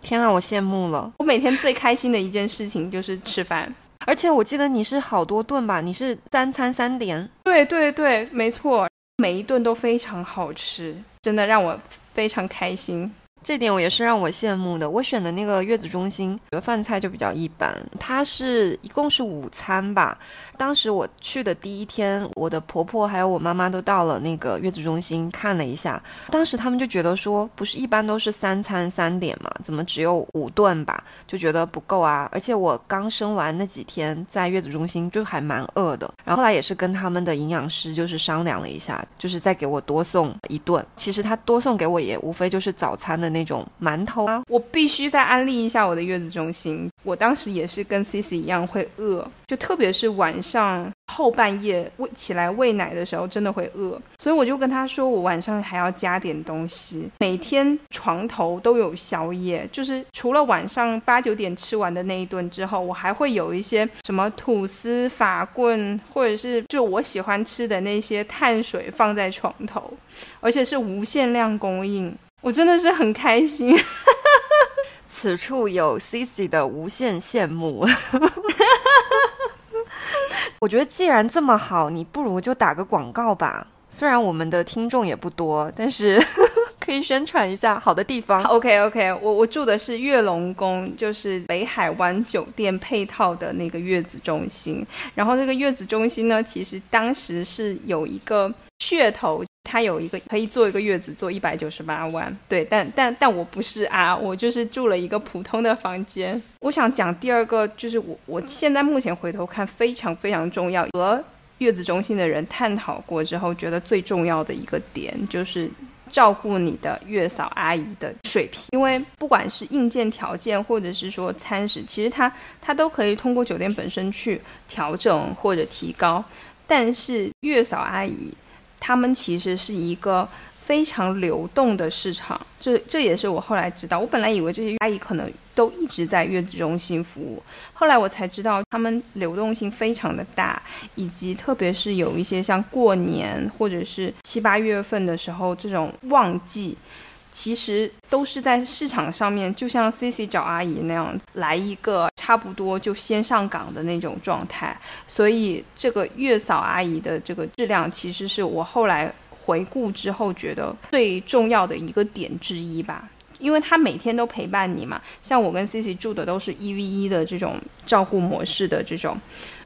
天啊，我羡慕了。我每天最开心的一件事情就是吃饭。而且我记得你是好多顿吧？你是三餐三点？对对对，没错，每一顿都非常好吃，真的让我非常开心。这点我也是让我羡慕的。我选的那个月子中心，饭菜就比较一般。它是一共是午餐吧。当时我去的第一天，我的婆婆还有我妈妈都到了那个月子中心看了一下。当时他们就觉得说，不是一般都是三餐三点嘛，怎么只有五顿吧？就觉得不够啊。而且我刚生完那几天在月子中心就还蛮饿的。然后后来也是跟他们的营养师就是商量了一下，就是再给我多送一顿。其实他多送给我也无非就是早餐的。那种馒头啊，我必须再安利一下我的月子中心。我当时也是跟 C C 一样会饿，就特别是晚上后半夜喂起来喂奶的时候，真的会饿。所以我就跟他说，我晚上还要加点东西。每天床头都有宵夜，就是除了晚上八九点吃完的那一顿之后，我还会有一些什么吐司、法棍，或者是就我喜欢吃的那些碳水放在床头，而且是无限量供应。我真的是很开心，此处有 Cici 的无限羡慕。我觉得既然这么好，你不如就打个广告吧。虽然我们的听众也不多，但是 可以宣传一下好的地方。OK OK，我我住的是月龙宫，就是北海湾酒店配套的那个月子中心。然后这个月子中心呢，其实当时是有一个噱头。他有一个可以做一个月子，做一百九十八万，对，但但但我不是啊，我就是住了一个普通的房间。我想讲第二个，就是我我现在目前回头看非常非常重要，和月子中心的人探讨过之后，觉得最重要的一个点就是照顾你的月嫂阿姨的水平，因为不管是硬件条件或者是说餐食，其实它它都可以通过酒店本身去调整或者提高，但是月嫂阿姨。他们其实是一个非常流动的市场，这这也是我后来知道。我本来以为这些阿姨可能都一直在月子中心服务，后来我才知道他们流动性非常的大，以及特别是有一些像过年或者是七八月份的时候这种旺季。其实都是在市场上面，就像 C C 找阿姨那样子，来一个差不多就先上岗的那种状态。所以这个月嫂阿姨的这个质量，其实是我后来回顾之后觉得最重要的一个点之一吧。因为她每天都陪伴你嘛，像我跟 C C 住的都是一 v 一的这种照顾模式的这种。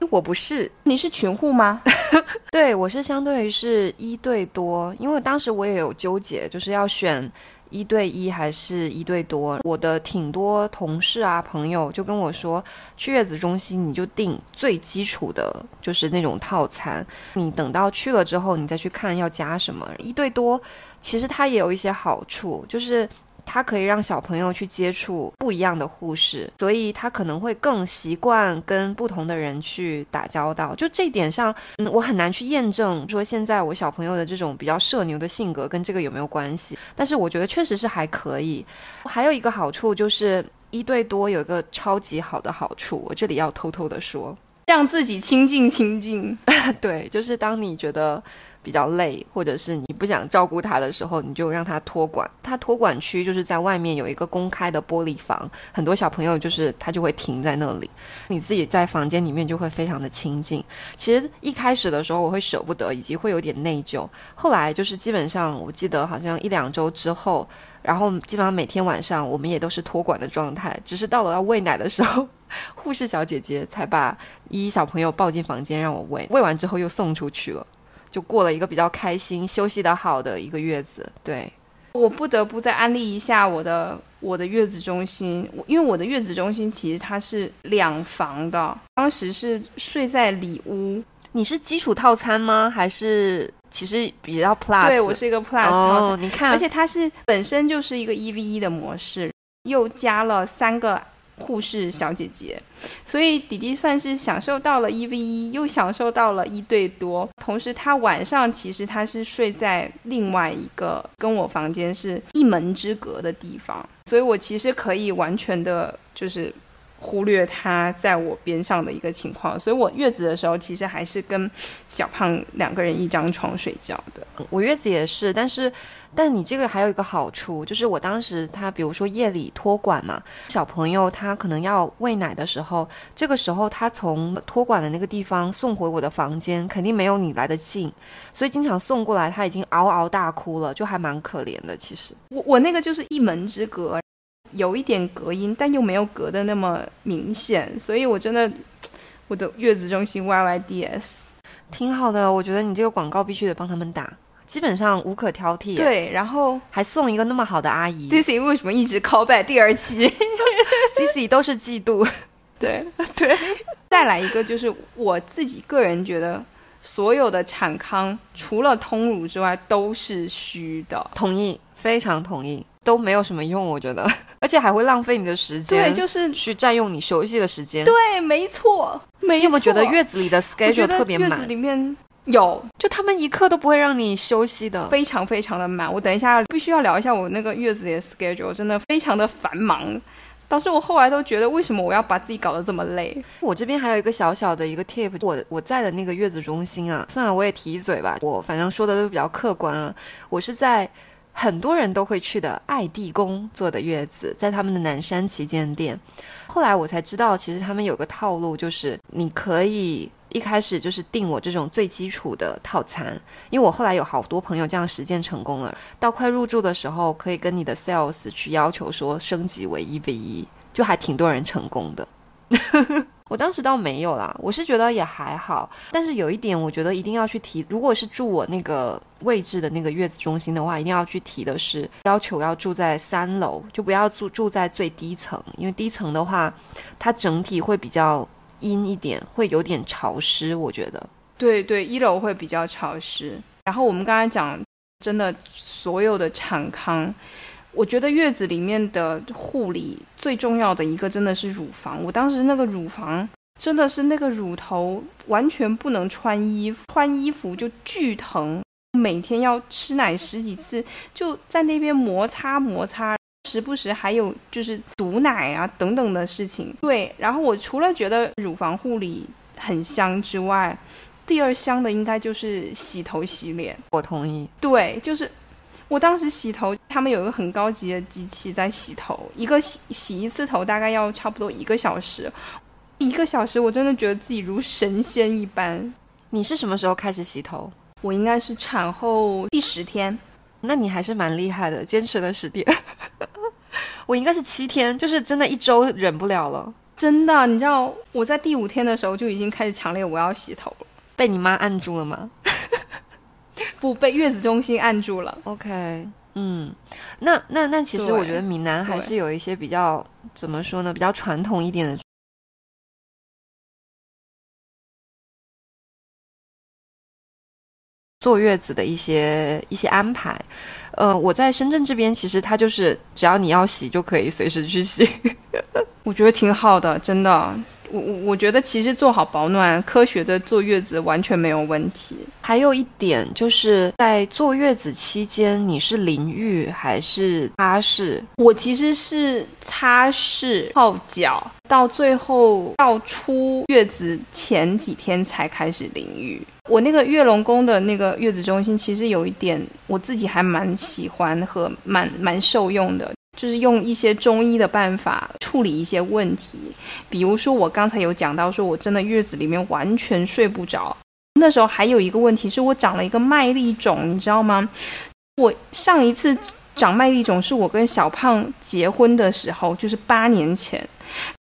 我不是，你是群护吗？对，我是相对于是一对多，因为当时我也有纠结，就是要选。一对一还是一对多？我的挺多同事啊朋友就跟我说，去月子中心你就订最基础的，就是那种套餐。你等到去了之后，你再去看要加什么。一对多其实它也有一些好处，就是它可以让小朋友去接触不一样的护士，所以他可能会更习惯跟不同的人去打交道。就这点上，嗯，我很难去验证说现在我小朋友的这种比较社牛的性格跟这个有没有关系。但是我觉得确实是还可以。还有一个好处就是一对多有一个超级好的好处，我这里要偷偷的说，让自己亲近亲近。对，就是当你觉得。比较累，或者是你不想照顾他的时候，你就让他托管。他托管区就是在外面有一个公开的玻璃房，很多小朋友就是他就会停在那里。你自己在房间里面就会非常的清静。其实一开始的时候我会舍不得，以及会有点内疚。后来就是基本上我记得好像一两周之后，然后基本上每天晚上我们也都是托管的状态，只是到了要喂奶的时候，护士小姐姐才把依依小朋友抱进房间让我喂，喂完之后又送出去了。就过了一个比较开心、休息的好的一个月子。对，我不得不再安利一下我的我的月子中心，因为我的月子中心其实它是两房的，当时是睡在里屋。你是基础套餐吗？还是其实比较 plus？对我是一个 plus 套餐。你看，而且它是本身就是一个一 v 一的模式，又加了三个。护士小姐姐，所以弟弟算是享受到了一 v 一，又享受到了一对多。同时，他晚上其实他是睡在另外一个跟我房间是一门之隔的地方，所以我其实可以完全的，就是。忽略他在我边上的一个情况，所以我月子的时候其实还是跟小胖两个人一张床睡觉的。我月子也是，但是，但你这个还有一个好处，就是我当时他比如说夜里托管嘛，小朋友他可能要喂奶的时候，这个时候他从托管的那个地方送回我的房间，肯定没有你来的近，所以经常送过来他已经嗷嗷大哭了，就还蛮可怜的。其实我我那个就是一门之隔。有一点隔音，但又没有隔的那么明显，所以我真的，我的月子中心 Y Y D S 挺好的，我觉得你这个广告必须得帮他们打，基本上无可挑剔。对，然后还送一个那么好的阿姨。C C 为什么一直 call back 第二期？C C 都是嫉妒。对 对，再来一个就是我自己个人觉得，所有的产康除了通乳之外都是虚的。同意，非常同意。都没有什么用，我觉得，而且还会浪费你的时间，对，就是去占用你休息的时间。对，没错，没错。你有没有觉得月子里的 schedule 特别满？月子里面有，就他们一刻都不会让你休息的，非常非常的满。我等一下必须要聊一下我那个月子里的 schedule，真的非常的繁忙，导致我后来都觉得为什么我要把自己搞得这么累。我这边还有一个小小的一个 tip，我我在的那个月子中心啊，算了，我也提一嘴吧，我反正说的都比较客观啊，我是在。很多人都会去的爱地宫做的月子，在他们的南山旗舰店。后来我才知道，其实他们有个套路，就是你可以一开始就是订我这种最基础的套餐，因为我后来有好多朋友这样实践成功了。到快入住的时候，可以跟你的 sales 去要求说升级为一 v 一，就还挺多人成功的。我当时倒没有啦，我是觉得也还好，但是有一点我觉得一定要去提，如果是住我那个位置的那个月子中心的话，一定要去提的是要求要住在三楼，就不要住住在最低层，因为低层的话，它整体会比较阴一点，会有点潮湿。我觉得，对对，一楼会比较潮湿。然后我们刚才讲，真的所有的产康。我觉得月子里面的护理最重要的一个真的是乳房。我当时那个乳房真的是那个乳头完全不能穿衣服，穿衣服就巨疼，每天要吃奶十几次，就在那边摩擦摩擦，时不时还有就是堵奶啊等等的事情。对，然后我除了觉得乳房护理很香之外，第二香的应该就是洗头洗脸。我同意。对，就是。我当时洗头，他们有一个很高级的机器在洗头，一个洗洗一次头大概要差不多一个小时，一个小时我真的觉得自己如神仙一般。你是什么时候开始洗头？我应该是产后第十天，那你还是蛮厉害的，坚持了十天。我应该是七天，就是真的一周忍不了了。真的，你知道我在第五天的时候就已经开始强烈我要洗头了。被你妈按住了吗？不被月子中心按住了。OK，嗯，那那那其实我觉得闽南还是有一些比较怎么说呢，比较传统一点的坐月子的一些一些安排。呃，我在深圳这边，其实它就是只要你要洗就可以随时去洗。我觉得挺好的，真的。我我我觉得其实做好保暖，科学的坐月子完全没有问题。还有一点就是在坐月子期间，你是淋浴还是擦拭？我其实是擦拭泡脚，到最后到出月子前几天才开始淋浴。我那个月龙宫的那个月子中心，其实有一点我自己还蛮喜欢和蛮蛮受用的。就是用一些中医的办法处理一些问题，比如说我刚才有讲到，说我真的月子里面完全睡不着。那时候还有一个问题是我长了一个麦粒肿，你知道吗？我上一次长麦粒肿是我跟小胖结婚的时候，就是八年前。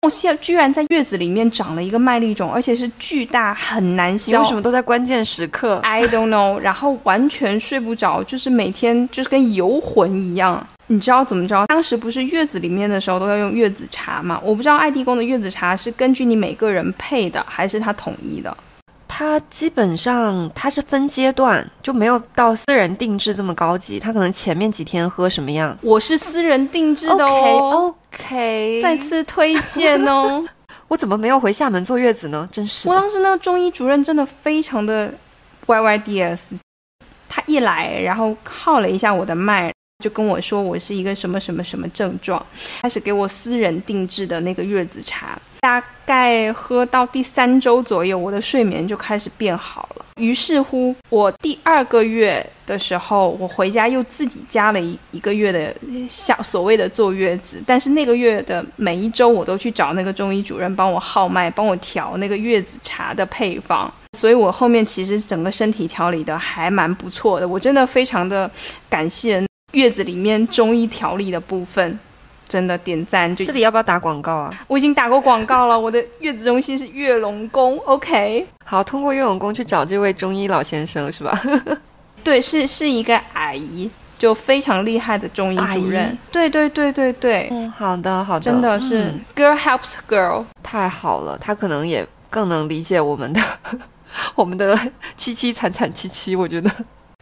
我现在居然在月子里面长了一个麦粒肿，而且是巨大，很难消。为什么都在关键时刻？I don't know。然后完全睡不着，就是每天就是跟游魂一样。你知道怎么着？当时不是月子里面的时候都要用月子茶吗？我不知道爱地宫的月子茶是根据你每个人配的，还是它统一的？它基本上它是分阶段，就没有到私人定制这么高级。它可能前面几天喝什么样？我是私人定制的哦。OK，再次推荐哦。我怎么没有回厦门坐月子呢？真是。我当时那个中医主任真的非常的 YYDS，他一来然后号了一下我的脉。就跟我说我是一个什么什么什么症状，开始给我私人定制的那个月子茶，大概喝到第三周左右，我的睡眠就开始变好了。于是乎，我第二个月的时候，我回家又自己加了一一个月的小所谓的坐月子，但是那个月的每一周，我都去找那个中医主任帮我号脉，帮我调那个月子茶的配方，所以我后面其实整个身体调理的还蛮不错的，我真的非常的感谢。月子里面中医调理的部分，真的点赞。就这里要不要打广告啊？我已经打过广告了。我的月子中心是月龙宫，OK。好，通过月龙宫去找这位中医老先生是吧？对，是是一个阿姨，就非常厉害的中医主任。对对对对对。嗯，好的好的，真的是 girl helps girl，太好了。他可能也更能理解我们的 我们的凄凄惨惨戚戚，我觉得。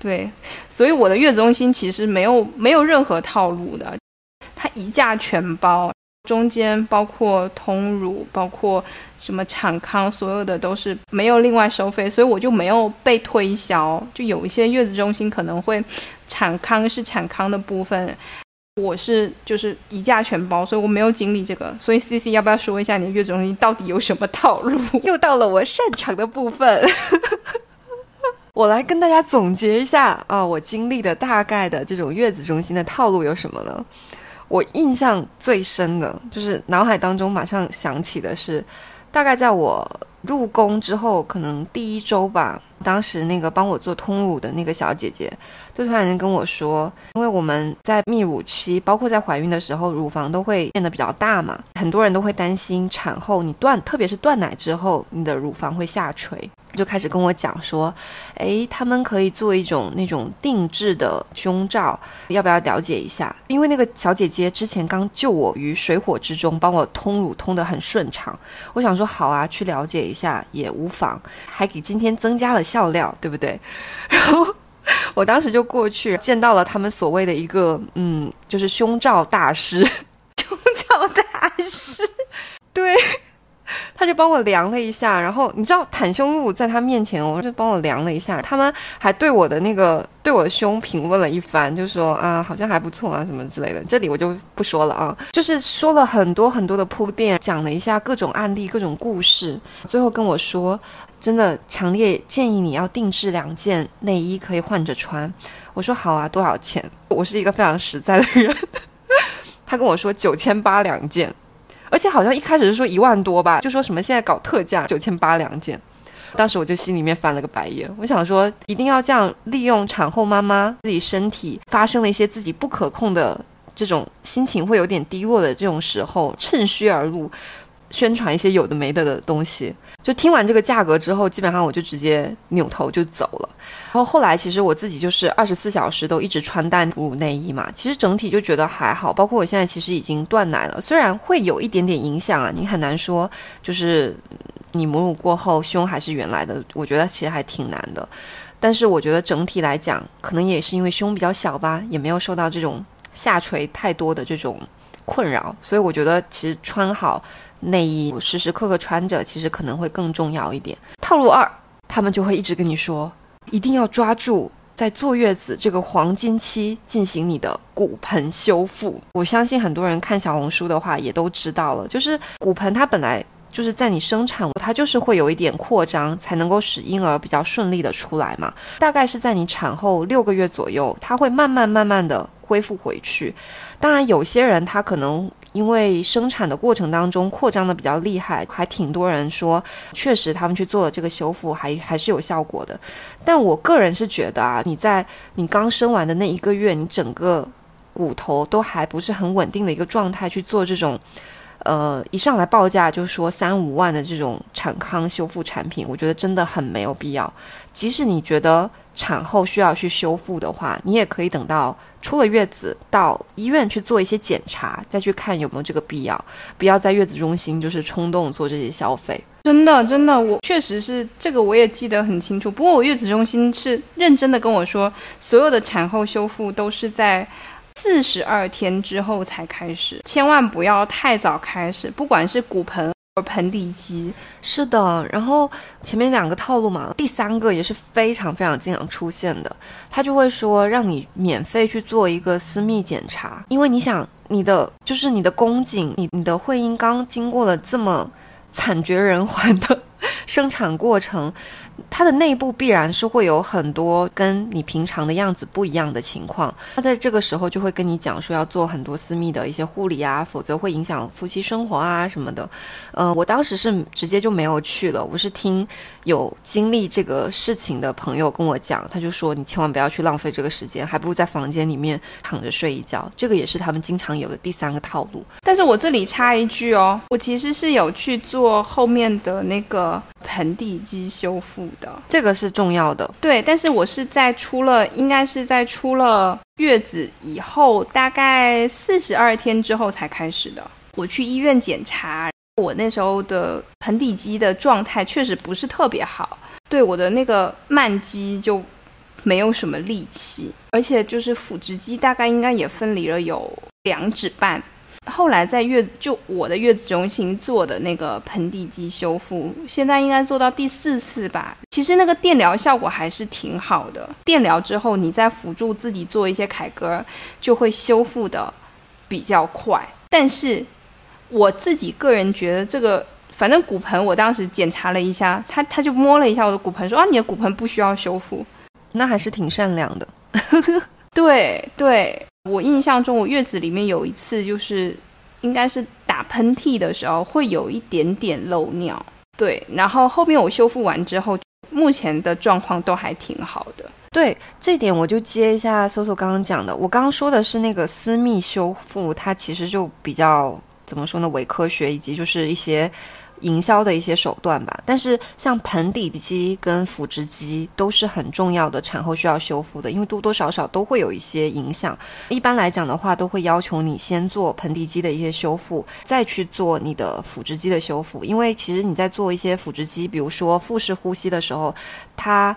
对，所以我的月子中心其实没有没有任何套路的，它一价全包，中间包括通乳，包括什么产康，所有的都是没有另外收费，所以我就没有被推销。就有一些月子中心可能会产康是产康的部分，我是就是一价全包，所以我没有经历这个。所以 C C 要不要说一下你的月子中心到底有什么套路？又到了我擅长的部分。我来跟大家总结一下啊，我经历的大概的这种月子中心的套路有什么呢？我印象最深的就是脑海当中马上想起的是，大概在我入宫之后，可能第一周吧，当时那个帮我做通乳的那个小姐姐，就突然间跟我说，因为我们在泌乳期，包括在怀孕的时候，乳房都会变得比较大嘛，很多人都会担心产后你断，特别是断奶之后，你的乳房会下垂。就开始跟我讲说，诶，他们可以做一种那种定制的胸罩，要不要了解一下？因为那个小姐姐之前刚救我于水火之中，帮我通乳通得很顺畅。我想说好啊，去了解一下也无妨，还给今天增加了笑料，对不对？然后我当时就过去见到了他们所谓的一个嗯，就是胸罩大师，胸罩大师，对。他就帮我量了一下，然后你知道袒胸露在他面前，我就帮我量了一下。他们还对我的那个对我的胸评论了一番，就说啊，好像还不错啊，什么之类的。这里我就不说了啊，就是说了很多很多的铺垫，讲了一下各种案例、各种故事，最后跟我说，真的强烈建议你要定制两件内衣，可以换着穿。我说好啊，多少钱？我是一个非常实在的人。他跟我说九千八两件。而且好像一开始是说一万多吧，就说什么现在搞特价九千八两件，当时我就心里面翻了个白眼。我想说，一定要这样利用产后妈妈自己身体发生了一些自己不可控的这种心情会有点低落的这种时候，趁虚而入。宣传一些有的没的的东西，就听完这个价格之后，基本上我就直接扭头就走了。然后后来其实我自己就是二十四小时都一直穿戴哺乳内衣嘛，其实整体就觉得还好。包括我现在其实已经断奶了，虽然会有一点点影响啊，你很难说就是你母乳过后胸还是原来的，我觉得其实还挺难的。但是我觉得整体来讲，可能也是因为胸比较小吧，也没有受到这种下垂太多的这种困扰，所以我觉得其实穿好内衣，我时时刻刻穿着，其实可能会更重要一点。套路二，他们就会一直跟你说，一定要抓住。在坐月子这个黄金期进行你的骨盆修复，我相信很多人看小红书的话也都知道了，就是骨盆它本来就是在你生产，它就是会有一点扩张，才能够使婴儿比较顺利的出来嘛。大概是在你产后六个月左右，它会慢慢慢慢的恢复回去。当然，有些人他可能。因为生产的过程当中扩张的比较厉害，还挺多人说，确实他们去做了这个修复，还还是有效果的。但我个人是觉得啊，你在你刚生完的那一个月，你整个骨头都还不是很稳定的一个状态去做这种，呃，一上来报价就说三五万的这种产康修复产品，我觉得真的很没有必要。即使你觉得。产后需要去修复的话，你也可以等到出了月子到医院去做一些检查，再去看有没有这个必要。不要在月子中心就是冲动做这些消费。真的，真的，我确实是这个，我也记得很清楚。不过我月子中心是认真的跟我说，所有的产后修复都是在四十二天之后才开始，千万不要太早开始，不管是骨盆。盆底肌是的，然后前面两个套路嘛，第三个也是非常非常经常出现的，他就会说让你免费去做一个私密检查，因为你想你的就是你的宫颈，你你的会阴刚经过了这么惨绝人寰的 生产过程。它的内部必然是会有很多跟你平常的样子不一样的情况，他在这个时候就会跟你讲说要做很多私密的一些护理啊，否则会影响夫妻生活啊什么的。呃，我当时是直接就没有去了，我是听有经历这个事情的朋友跟我讲，他就说你千万不要去浪费这个时间，还不如在房间里面躺着睡一觉。这个也是他们经常有的第三个套路。但是我这里插一句哦，我其实是有去做后面的那个盆底肌修复。的这个是重要的，对，但是我是在出了，应该是在出了月子以后，大概四十二天之后才开始的。我去医院检查，我那时候的盆底肌的状态确实不是特别好，对我的那个慢肌就没有什么力气，而且就是腹直肌大概应该也分离了有两指半。后来在月就我的月子中心做的那个盆底肌修复，现在应该做到第四次吧。其实那个电疗效果还是挺好的。电疗之后，你再辅助自己做一些凯歌，就会修复的比较快。但是我自己个人觉得，这个反正骨盆，我当时检查了一下，他他就摸了一下我的骨盆，说啊，你的骨盆不需要修复。那还是挺善良的。对 对。我印象中，我月子里面有一次，就是应该是打喷嚏的时候，会有一点点漏尿。对，然后后面我修复完之后，目前的状况都还挺好的。对，这点我就接一下搜搜刚刚讲的。我刚刚说的是那个私密修复，它其实就比较怎么说呢？伪科学，以及就是一些。营销的一些手段吧，但是像盆底肌跟腹直肌都是很重要的，产后需要修复的，因为多多少少都会有一些影响。一般来讲的话，都会要求你先做盆底肌的一些修复，再去做你的腹直肌的修复。因为其实你在做一些腹直肌，比如说腹式呼吸的时候，它。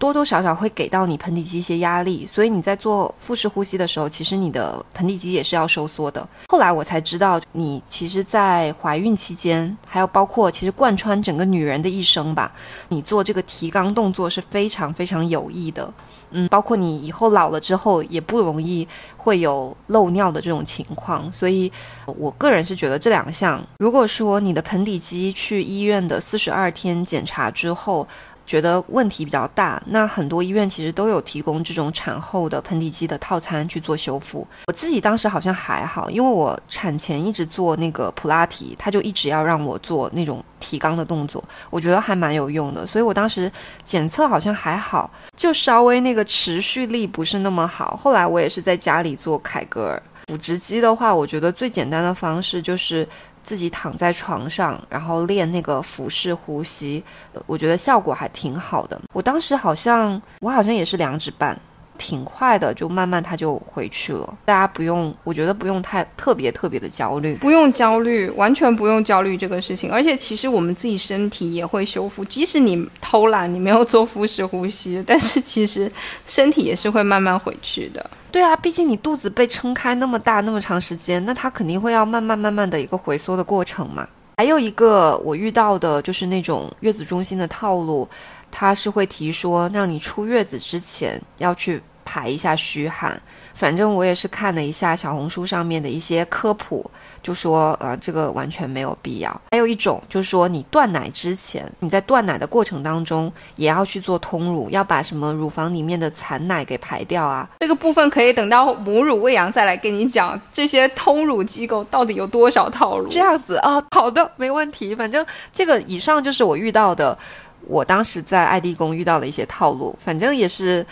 多多少少会给到你盆底肌一些压力，所以你在做腹式呼吸的时候，其实你的盆底肌也是要收缩的。后来我才知道，你其实，在怀孕期间，还有包括其实贯穿整个女人的一生吧，你做这个提肛动作是非常非常有益的。嗯，包括你以后老了之后，也不容易会有漏尿的这种情况。所以，我个人是觉得这两项，如果说你的盆底肌去医院的四十二天检查之后，觉得问题比较大，那很多医院其实都有提供这种产后的盆底肌的套餐去做修复。我自己当时好像还好，因为我产前一直做那个普拉提，他就一直要让我做那种提肛的动作，我觉得还蛮有用的。所以我当时检测好像还好，就稍微那个持续力不是那么好。后来我也是在家里做凯格尔。腹直肌的话，我觉得最简单的方式就是。自己躺在床上，然后练那个腹式呼吸，我觉得效果还挺好的。我当时好像，我好像也是两指半。挺快的，就慢慢它就回去了。大家不用，我觉得不用太特别特别的焦虑，不用焦虑，完全不用焦虑这个事情。而且其实我们自己身体也会修复，即使你偷懒，你没有做腹式呼吸，但是其实身体也是会慢慢回去的。对啊，毕竟你肚子被撑开那么大那么长时间，那它肯定会要慢慢慢慢的一个回缩的过程嘛。还有一个我遇到的就是那种月子中心的套路，它是会提说让你出月子之前要去。排一下虚汗，反正我也是看了一下小红书上面的一些科普，就说呃这个完全没有必要。还有一种就是说你断奶之前，你在断奶的过程当中也要去做通乳，要把什么乳房里面的残奶给排掉啊。这个部分可以等到母乳喂养再来跟你讲，这些通乳机构到底有多少套路。这样子啊，好的，没问题。反正这个以上就是我遇到的，我当时在爱地宫遇到的一些套路，反正也是。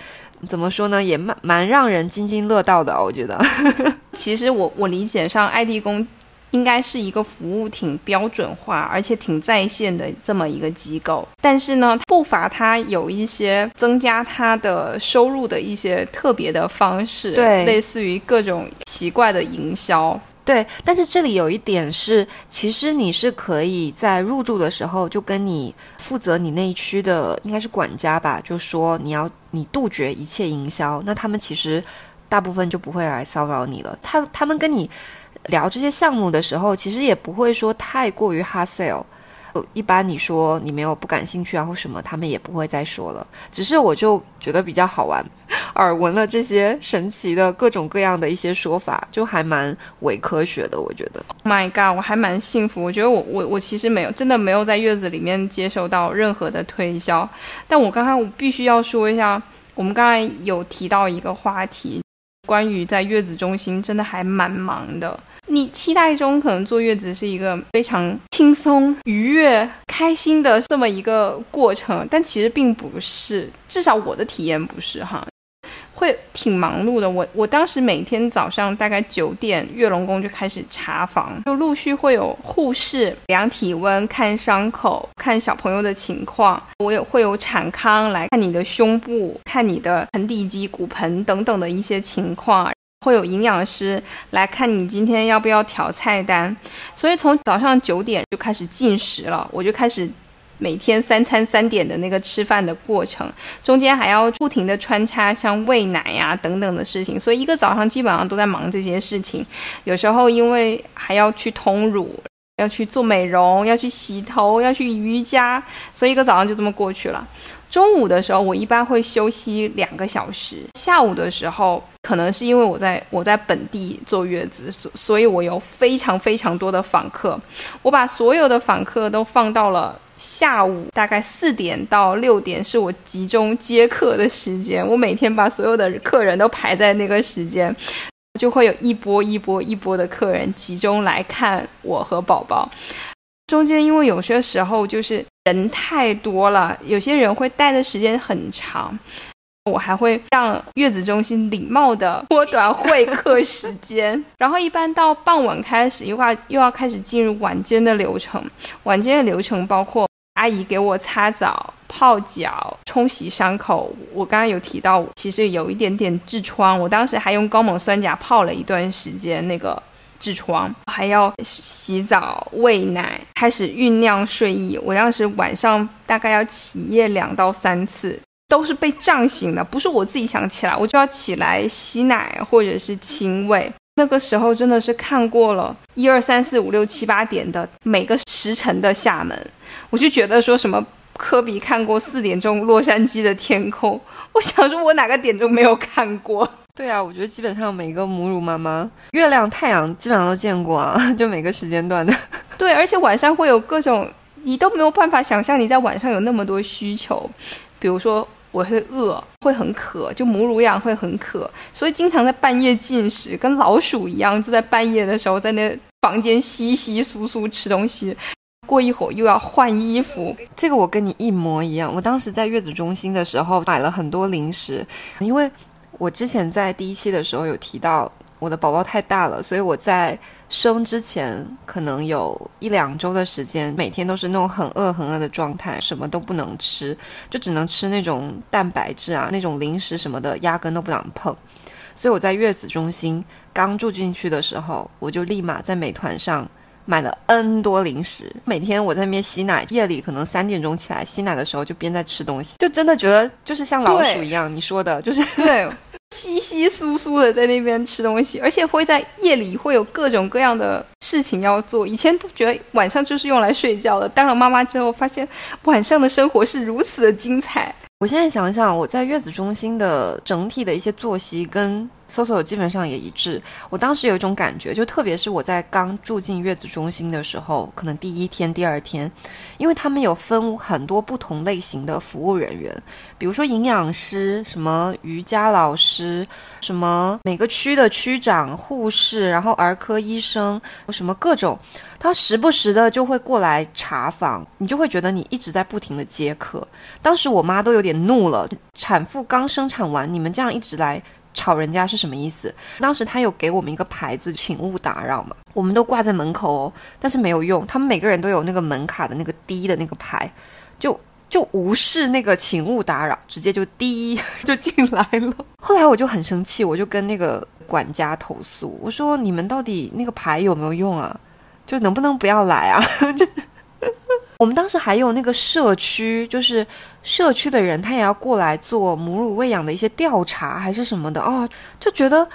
怎么说呢，也蛮蛮让人津津乐道的，我觉得。其实我我理解上，爱地宫应该是一个服务挺标准化，而且挺在线的这么一个机构。但是呢，不乏它有一些增加它的收入的一些特别的方式，对，类似于各种奇怪的营销。对，但是这里有一点是，其实你是可以在入住的时候就跟你负责你那一区的应该是管家吧，就说你要你杜绝一切营销，那他们其实大部分就不会来骚扰你了。他他们跟你聊这些项目的时候，其实也不会说太过于 hard sell。一般你说你没有不感兴趣啊或什么，他们也不会再说了。只是我就觉得比较好玩，耳闻了这些神奇的各种各样的一些说法，就还蛮伪科学的。我觉得，My God，我还蛮幸福。我觉得我我我其实没有真的没有在月子里面接受到任何的推销。但我刚刚我必须要说一下，我们刚才有提到一个话题，关于在月子中心真的还蛮忙的。你期待中可能坐月子是一个非常轻松、愉悦、开心的这么一个过程，但其实并不是，至少我的体验不是哈，会挺忙碌的。我我当时每天早上大概九点，月龙宫就开始查房，就陆续会有护士量体温、看伤口、看小朋友的情况，我也会有产康来看你的胸部、看你的盆底肌、骨盆等等的一些情况。会有营养师来看你今天要不要调菜单，所以从早上九点就开始进食了，我就开始每天三餐三点的那个吃饭的过程，中间还要不停的穿插像喂奶呀等等的事情，所以一个早上基本上都在忙这些事情，有时候因为还要去通乳，要去做美容，要去洗头，要去瑜伽，所以一个早上就这么过去了。中午的时候，我一般会休息两个小时。下午的时候，可能是因为我在我在本地坐月子，所所以我有非常非常多的访客。我把所有的访客都放到了下午，大概四点到六点是我集中接客的时间。我每天把所有的客人都排在那个时间，就会有一波一波一波的客人集中来看我和宝宝。中间因为有些时候就是人太多了，有些人会待的时间很长，我还会让月子中心礼貌的缩短会客时间。然后一般到傍晚开始，又要又要开始进入晚间的流程。晚间的流程包括阿姨给我擦澡、泡脚、冲洗伤口。我刚刚有提到，其实有一点点痔疮，我当时还用高锰酸钾泡了一段时间那个。痔疮，还要洗澡、喂奶，开始酝酿睡意。我当时晚上大概要起夜两到三次，都是被胀醒的，不是我自己想起来，我就要起来洗奶或者是亲喂。那个时候真的是看过了一二三四五六七八点的每个时辰的厦门，我就觉得说什么科比看过四点钟洛杉矶的天空，我想说我哪个点都没有看过。对啊，我觉得基本上每个母乳妈妈，月亮、太阳基本上都见过啊，就每个时间段的。对，而且晚上会有各种，你都没有办法想象你在晚上有那么多需求。比如说，我会饿，会很渴，就母乳养会很渴，所以经常在半夜进食，跟老鼠一样，就在半夜的时候在那房间稀稀疏疏吃东西。过一会儿又要换衣服，这个我跟你一模一样。我当时在月子中心的时候买了很多零食，因为。我之前在第一期的时候有提到，我的宝宝太大了，所以我在生之前可能有一两周的时间，每天都是那种很饿很饿的状态，什么都不能吃，就只能吃那种蛋白质啊，那种零食什么的，压根都不想碰。所以我在月子中心刚住进去的时候，我就立马在美团上买了 N 多零食。每天我在那边吸奶，夜里可能三点钟起来吸奶的时候，就边在吃东西，就真的觉得就是像老鼠一样。你说的就是对，稀稀疏疏的在那边吃东西，而且会在夜里会有各种各样的事情要做。以前都觉得晚上就是用来睡觉的，当了妈妈之后，发现晚上的生活是如此的精彩。我现在想想，我在月子中心的整体的一些作息跟。搜索基本上也一致。我当时有一种感觉，就特别是我在刚住进月子中心的时候，可能第一天、第二天，因为他们有分很多不同类型的服务人员，比如说营养师、什么瑜伽老师、什么每个区的区长、护士，然后儿科医生，什么各种，他时不时的就会过来查房，你就会觉得你一直在不停的接客。当时我妈都有点怒了，产妇刚生产完，你们这样一直来。吵人家是什么意思？当时他有给我们一个牌子，请勿打扰嘛，我们都挂在门口哦，但是没有用，他们每个人都有那个门卡的那个滴的那个牌，就就无视那个请勿打扰，直接就滴 就进来了。后来我就很生气，我就跟那个管家投诉，我说你们到底那个牌有没有用啊？就能不能不要来啊？我们当时还有那个社区，就是社区的人，他也要过来做母乳喂养的一些调查，还是什么的哦，就觉得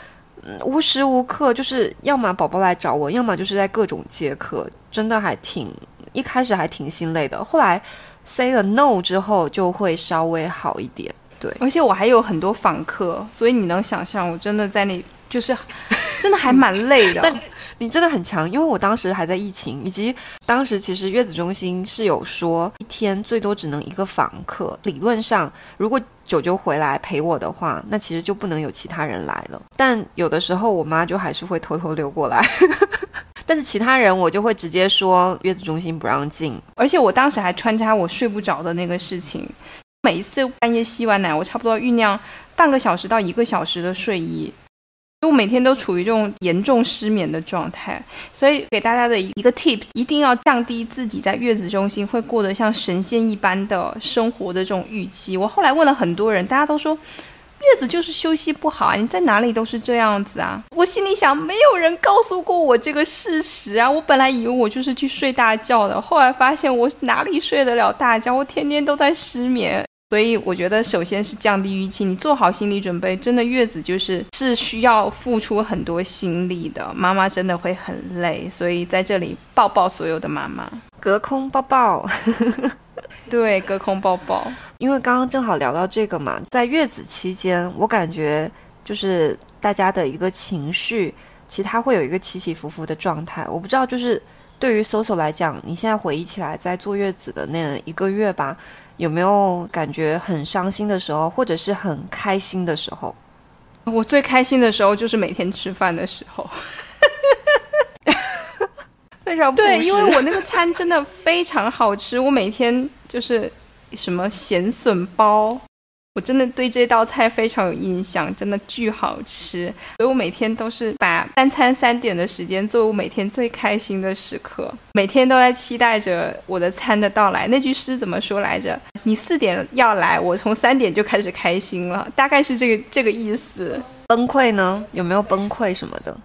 无时无刻就是要么宝宝来找我，要么就是在各种接客，真的还挺一开始还挺心累的。后来 say 了 no 之后，就会稍微好一点。对，而且我还有很多访客，所以你能想象，我真的在那，就是真的还蛮累的。但你真的很强，因为我当时还在疫情，以及当时其实月子中心是有说一天最多只能一个访客。理论上，如果九九回来陪我的话，那其实就不能有其他人来了。但有的时候我妈就还是会偷偷溜过来，但是其他人我就会直接说月子中心不让进。而且我当时还穿插我睡不着的那个事情，每一次半夜吸完奶，我差不多酝酿半个小时到一个小时的睡意。我每天都处于这种严重失眠的状态，所以给大家的一个 tip，一定要降低自己在月子中心会过得像神仙一般的生活的这种预期。我后来问了很多人，大家都说月子就是休息不好啊，你在哪里都是这样子啊。我心里想，没有人告诉过我这个事实啊。我本来以为我就是去睡大觉的，后来发现我哪里睡得了大觉，我天天都在失眠。所以我觉得，首先是降低预期，你做好心理准备。真的，月子就是是需要付出很多心力的，妈妈真的会很累。所以在这里抱抱所有的妈妈，隔空抱抱。对，隔空抱抱。因为刚刚正好聊到这个嘛，在月子期间，我感觉就是大家的一个情绪，其实它会有一个起起伏伏的状态。我不知道，就是对于 Soso 来讲，你现在回忆起来，在坐月子的那一个月吧。有没有感觉很伤心的时候，或者是很开心的时候？我最开心的时候就是每天吃饭的时候，非常对，因为我那个餐真的非常好吃，我每天就是什么咸笋包。我真的对这道菜非常有印象，真的巨好吃，所以我每天都是把三餐三点的时间作为我每天最开心的时刻，每天都在期待着我的餐的到来。那句诗怎么说来着？你四点要来，我从三点就开始开心了，大概是这个这个意思。崩溃呢？有没有崩溃什么的？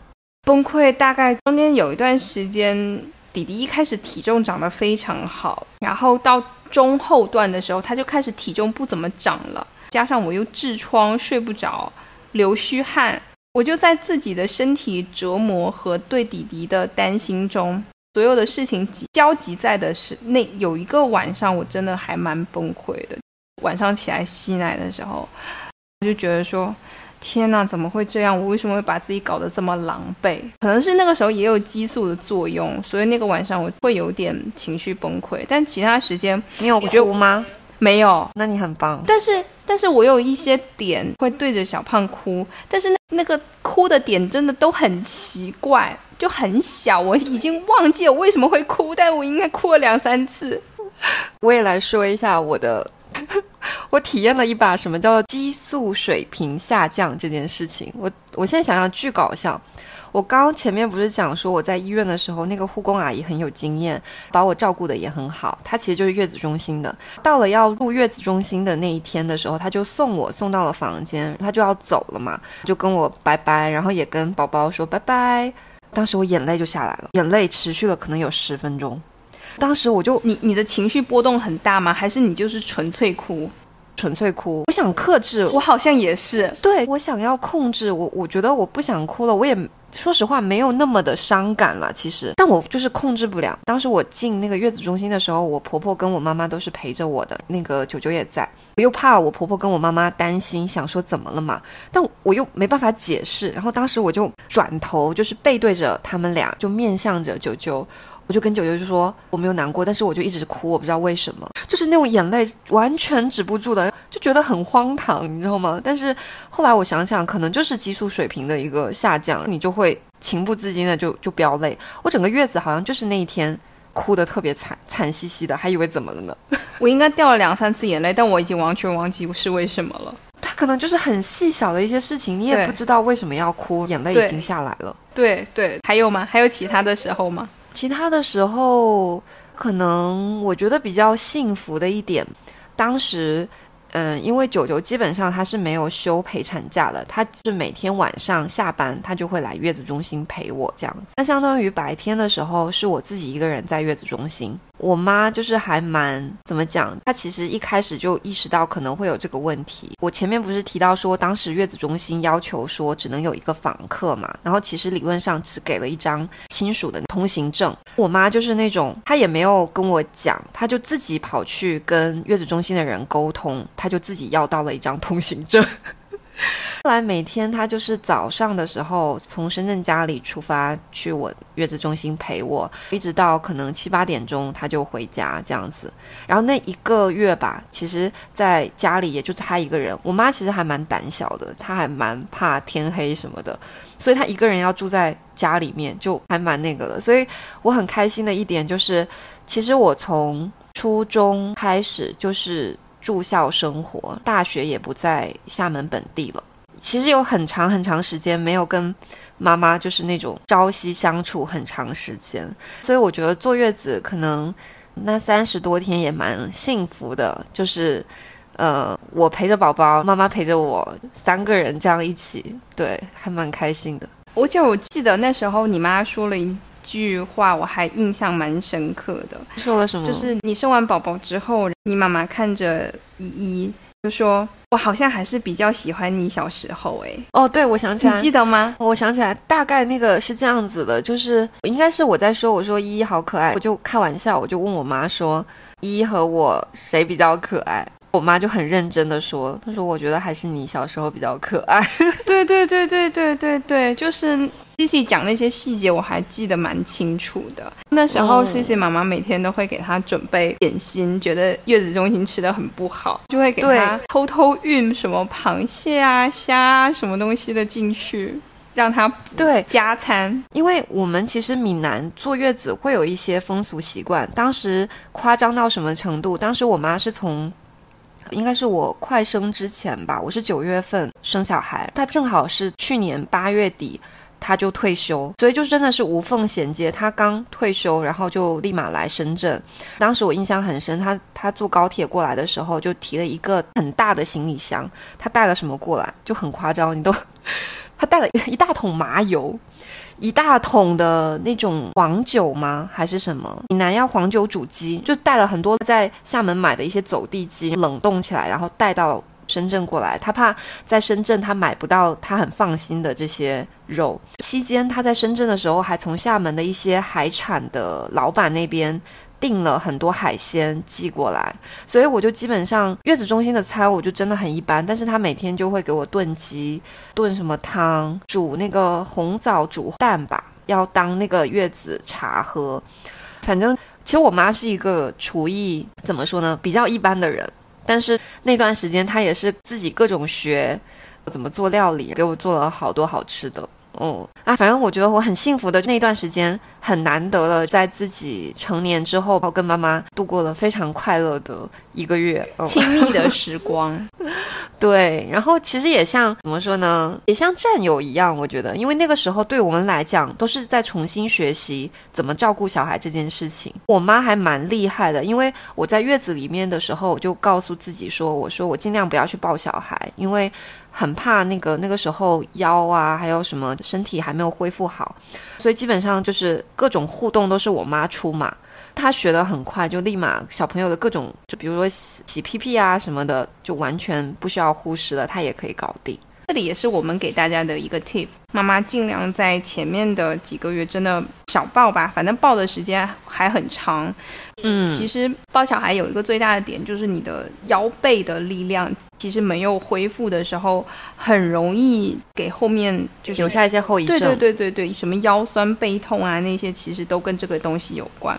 崩溃大概中间有一段时间，弟弟一开始体重长得非常好，然后到中后段的时候，他就开始体重不怎么长了。加上我又痔疮，睡不着，流虚汗，我就在自己的身体折磨和对弟弟的担心中，所有的事情交集在的是那有一个晚上，我真的还蛮崩溃的。晚上起来吸奶的时候，我就觉得说，天哪，怎么会这样？我为什么会把自己搞得这么狼狈？可能是那个时候也有激素的作用，所以那个晚上我会有点情绪崩溃。但其他时间，你有哭吗？没有，那你很棒。但是，但是我有一些点会对着小胖哭，但是那那个哭的点真的都很奇怪，就很小，我已经忘记我为什么会哭，但我应该哭了两三次。我也来说一下我的 我体验了一把什么叫激素水平下降这件事情。我我现在想想巨搞笑。我刚刚前面不是讲说我在医院的时候，那个护工阿姨很有经验，把我照顾的也很好。她其实就是月子中心的。到了要入月子中心的那一天的时候，她就送我送到了房间，她就要走了嘛，就跟我拜拜，然后也跟宝宝说拜拜。当时我眼泪就下来了，眼泪持续了可能有十分钟。当时我就你你的情绪波动很大吗？还是你就是纯粹哭？纯粹哭。我想克制，我好像也是。对我想要控制我，我觉得我不想哭了。我也说实话没有那么的伤感了，其实，但我就是控制不了。当时我进那个月子中心的时候，我婆婆跟我妈妈都是陪着我的，那个九九也在。我又怕我婆婆跟我妈妈担心，想说怎么了嘛？但我又没办法解释。然后当时我就转头，就是背对着他们俩，就面向着九九。我就跟九九就说我没有难过，但是我就一直哭，我不知道为什么，就是那种眼泪完全止不住的，就觉得很荒唐，你知道吗？但是后来我想想，可能就是激素水平的一个下降，你就会情不自禁的就就飙泪。我整个月子好像就是那一天哭的特别惨惨兮兮的，还以为怎么了呢？我应该掉了两三次眼泪，但我已经完全忘记是为什么了。他可能就是很细小的一些事情，你也不知道为什么要哭，眼泪已经下来了。对对，还有吗？还有其他的时候吗？其他的时候，可能我觉得比较幸福的一点，当时。嗯，因为九九基本上他是没有休陪产假的，他是每天晚上下班，他就会来月子中心陪我这样子。那相当于白天的时候是我自己一个人在月子中心。我妈就是还蛮怎么讲，她其实一开始就意识到可能会有这个问题。我前面不是提到说，当时月子中心要求说只能有一个访客嘛，然后其实理论上只给了一张亲属的通行证。我妈就是那种，她也没有跟我讲，她就自己跑去跟月子中心的人沟通。她就自己要到了一张通行证。后来每天他就是早上的时候从深圳家里出发去我月子中心陪我，一直到可能七八点钟他就回家这样子。然后那一个月吧，其实在家里也就是他一个人。我妈其实还蛮胆小的，她还蛮怕天黑什么的，所以她一个人要住在家里面就还蛮那个的。所以我很开心的一点就是，其实我从初中开始就是。住校生活，大学也不在厦门本地了。其实有很长很长时间没有跟妈妈就是那种朝夕相处很长时间，所以我觉得坐月子可能那三十多天也蛮幸福的，就是呃我陪着宝宝，妈妈陪着我，三个人这样一起，对，还蛮开心的。而且我记得那时候你妈说了一。句话我还印象蛮深刻的，说了什么？就是你生完宝宝之后，你妈妈看着依依就说：“我好像还是比较喜欢你小时候。”哎，哦，对，我想起来，你记得吗？我想起来，大概那个是这样子的，就是应该是我在说，我说依依好可爱，我就开玩笑，我就问我妈说：“依依和我谁比较可爱？”我妈就很认真的说：“她说我觉得还是你小时候比较可爱。”对对对对对对对，就是。C C 讲那些细节我还记得蛮清楚的。那时候 Cici 妈妈每天都会给她准备点心，觉得月子中心吃的很不好，就会给她偷偷运什么螃蟹啊、虾啊什么东西的进去，让他对加餐。因为我们其实闽南坐月子会有一些风俗习惯，当时夸张到什么程度？当时我妈是从，应该是我快生之前吧，我是九月份生小孩，她正好是去年八月底。他就退休，所以就真的是无缝衔接。他刚退休，然后就立马来深圳。当时我印象很深，他他坐高铁过来的时候，就提了一个很大的行李箱。他带了什么过来？就很夸张，你都，他带了一大桶麻油，一大桶的那种黄酒吗？还是什么？闽南要黄酒煮鸡，就带了很多在厦门买的一些走地鸡，冷冻起来，然后带到。深圳过来，他怕在深圳他买不到他很放心的这些肉。期间他在深圳的时候，还从厦门的一些海产的老板那边订了很多海鲜寄过来。所以我就基本上月子中心的餐我就真的很一般，但是他每天就会给我炖鸡、炖什么汤、煮那个红枣煮蛋吧，要当那个月子茶喝。反正其实我妈是一个厨艺怎么说呢，比较一般的人。但是那段时间，他也是自己各种学怎么做料理，给我做了好多好吃的。嗯啊，反正我觉得我很幸福的那段时间，很难得了，在自己成年之后，跟妈妈度过了非常快乐的一个月，亲密的时光。对，然后其实也像怎么说呢，也像战友一样，我觉得，因为那个时候对我们来讲，都是在重新学习怎么照顾小孩这件事情。我妈还蛮厉害的，因为我在月子里面的时候，我就告诉自己说，我说我尽量不要去抱小孩，因为。很怕那个那个时候腰啊，还有什么身体还没有恢复好，所以基本上就是各种互动都是我妈出马，她学的很快，就立马小朋友的各种，就比如说洗洗屁屁啊什么的，就完全不需要护士了，她也可以搞定。这里也是我们给大家的一个 tip，妈妈尽量在前面的几个月真的少抱吧，反正抱的时间还很长。嗯，其实抱小孩有一个最大的点就是你的腰背的力量，其实没有恢复的时候，很容易给后面就是留下一些后遗症。对对对对对，什么腰酸背痛啊那些，其实都跟这个东西有关。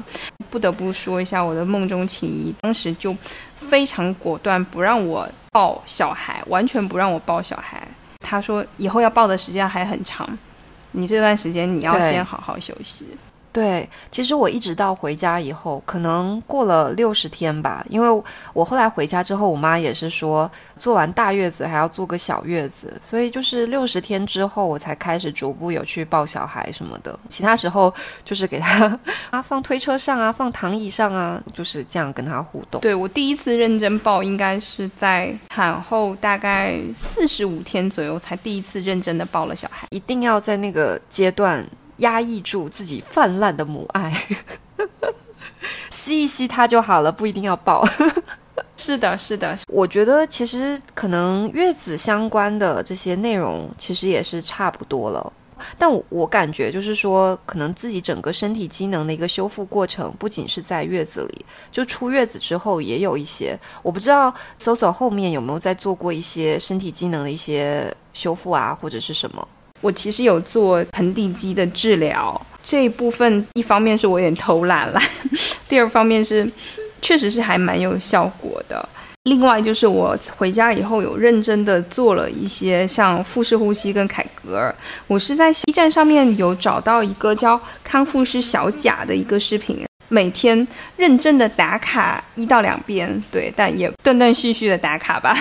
不得不说一下我的梦中情谊，当时就非常果断，不让我抱小孩，完全不让我抱小孩。他说：“以后要报的时间还很长，你这段时间你要先好好休息。”对，其实我一直到回家以后，可能过了六十天吧，因为我后来回家之后，我妈也是说做完大月子还要做个小月子，所以就是六十天之后，我才开始逐步有去抱小孩什么的。其他时候就是给他 啊放推车上啊，放躺椅上啊，就是这样跟他互动。对我第一次认真抱，应该是在产后大概四十五天左右，才第一次认真的抱了小孩。一定要在那个阶段。压抑住自己泛滥的母爱，吸一吸它就好了，不一定要抱。是的，是的，我觉得其实可能月子相关的这些内容其实也是差不多了。但我感觉就是说，可能自己整个身体机能的一个修复过程，不仅是在月子里，就出月子之后也有一些。我不知道搜索后面有没有在做过一些身体机能的一些修复啊，或者是什么。我其实有做盆底肌的治疗，这一部分一方面是我有点偷懒了，第二方面是确实是还蛮有效果的。另外就是我回家以后有认真的做了一些像腹式呼吸跟凯格尔。我是在 B 站上面有找到一个叫康复师小贾的一个视频，每天认真的打卡一到两遍，对，但也断断续续的打卡吧。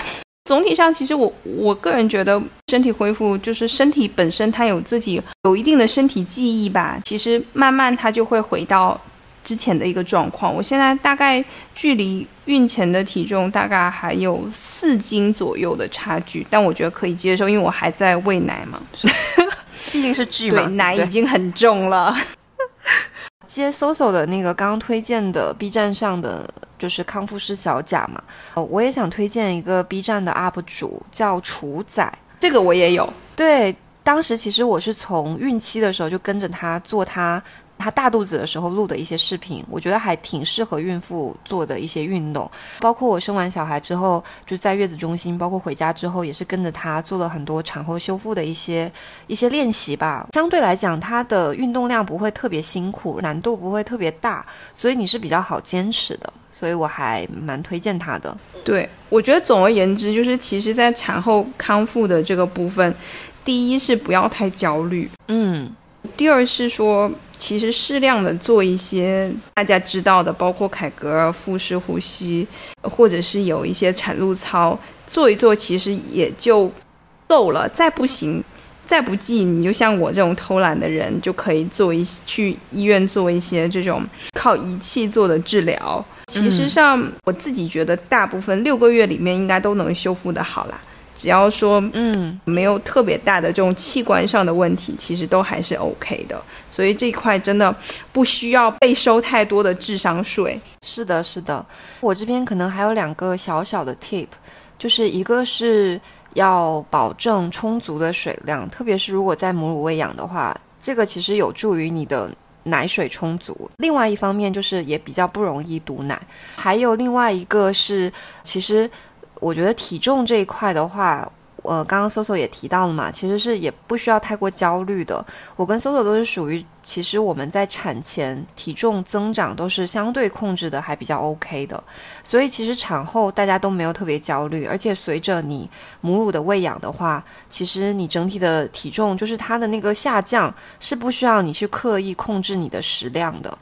总体上，其实我我个人觉得身体恢复就是身体本身它有自己有一定的身体记忆吧。其实慢慢它就会回到之前的一个状况。我现在大概距离孕前的体重大概还有四斤左右的差距，但我觉得可以接受，因为我还在喂奶嘛。毕竟是剧嘛，对，奶已经很重了。接搜搜的那个刚刚推荐的 B 站上的。就是康复师小贾嘛，呃，我也想推荐一个 B 站的 UP 主叫楚仔，这个我也有。对，当时其实我是从孕期的时候就跟着他做他。她大肚子的时候录的一些视频，我觉得还挺适合孕妇做的一些运动。包括我生完小孩之后，就在月子中心，包括回家之后，也是跟着她做了很多产后修复的一些一些练习吧。相对来讲，她的运动量不会特别辛苦，难度不会特别大，所以你是比较好坚持的。所以我还蛮推荐她的。对，我觉得总而言之，就是其实，在产后康复的这个部分，第一是不要太焦虑，嗯，第二是说。其实适量的做一些大家知道的，包括凯格尔、腹式呼吸，或者是有一些产褥操，做一做其实也就够了。再不行，再不济，你就像我这种偷懒的人，就可以做一去医院做一些这种靠仪器做的治疗。其实上我自己觉得，大部分六个月里面应该都能修复的好啦。只要说嗯没有特别大的这种器官上的问题，其实都还是 OK 的。所以这块真的不需要被收太多的智商税。是的，是的。我这边可能还有两个小小的 tip，就是一个是要保证充足的水量，特别是如果在母乳喂养的话，这个其实有助于你的奶水充足。另外一方面就是也比较不容易堵奶。还有另外一个是，其实。我觉得体重这一块的话，呃，刚刚搜搜也提到了嘛，其实是也不需要太过焦虑的。我跟搜搜都是属于，其实我们在产前体重增长都是相对控制的，还比较 OK 的。所以其实产后大家都没有特别焦虑，而且随着你母乳的喂养的话，其实你整体的体重就是它的那个下降是不需要你去刻意控制你的食量的。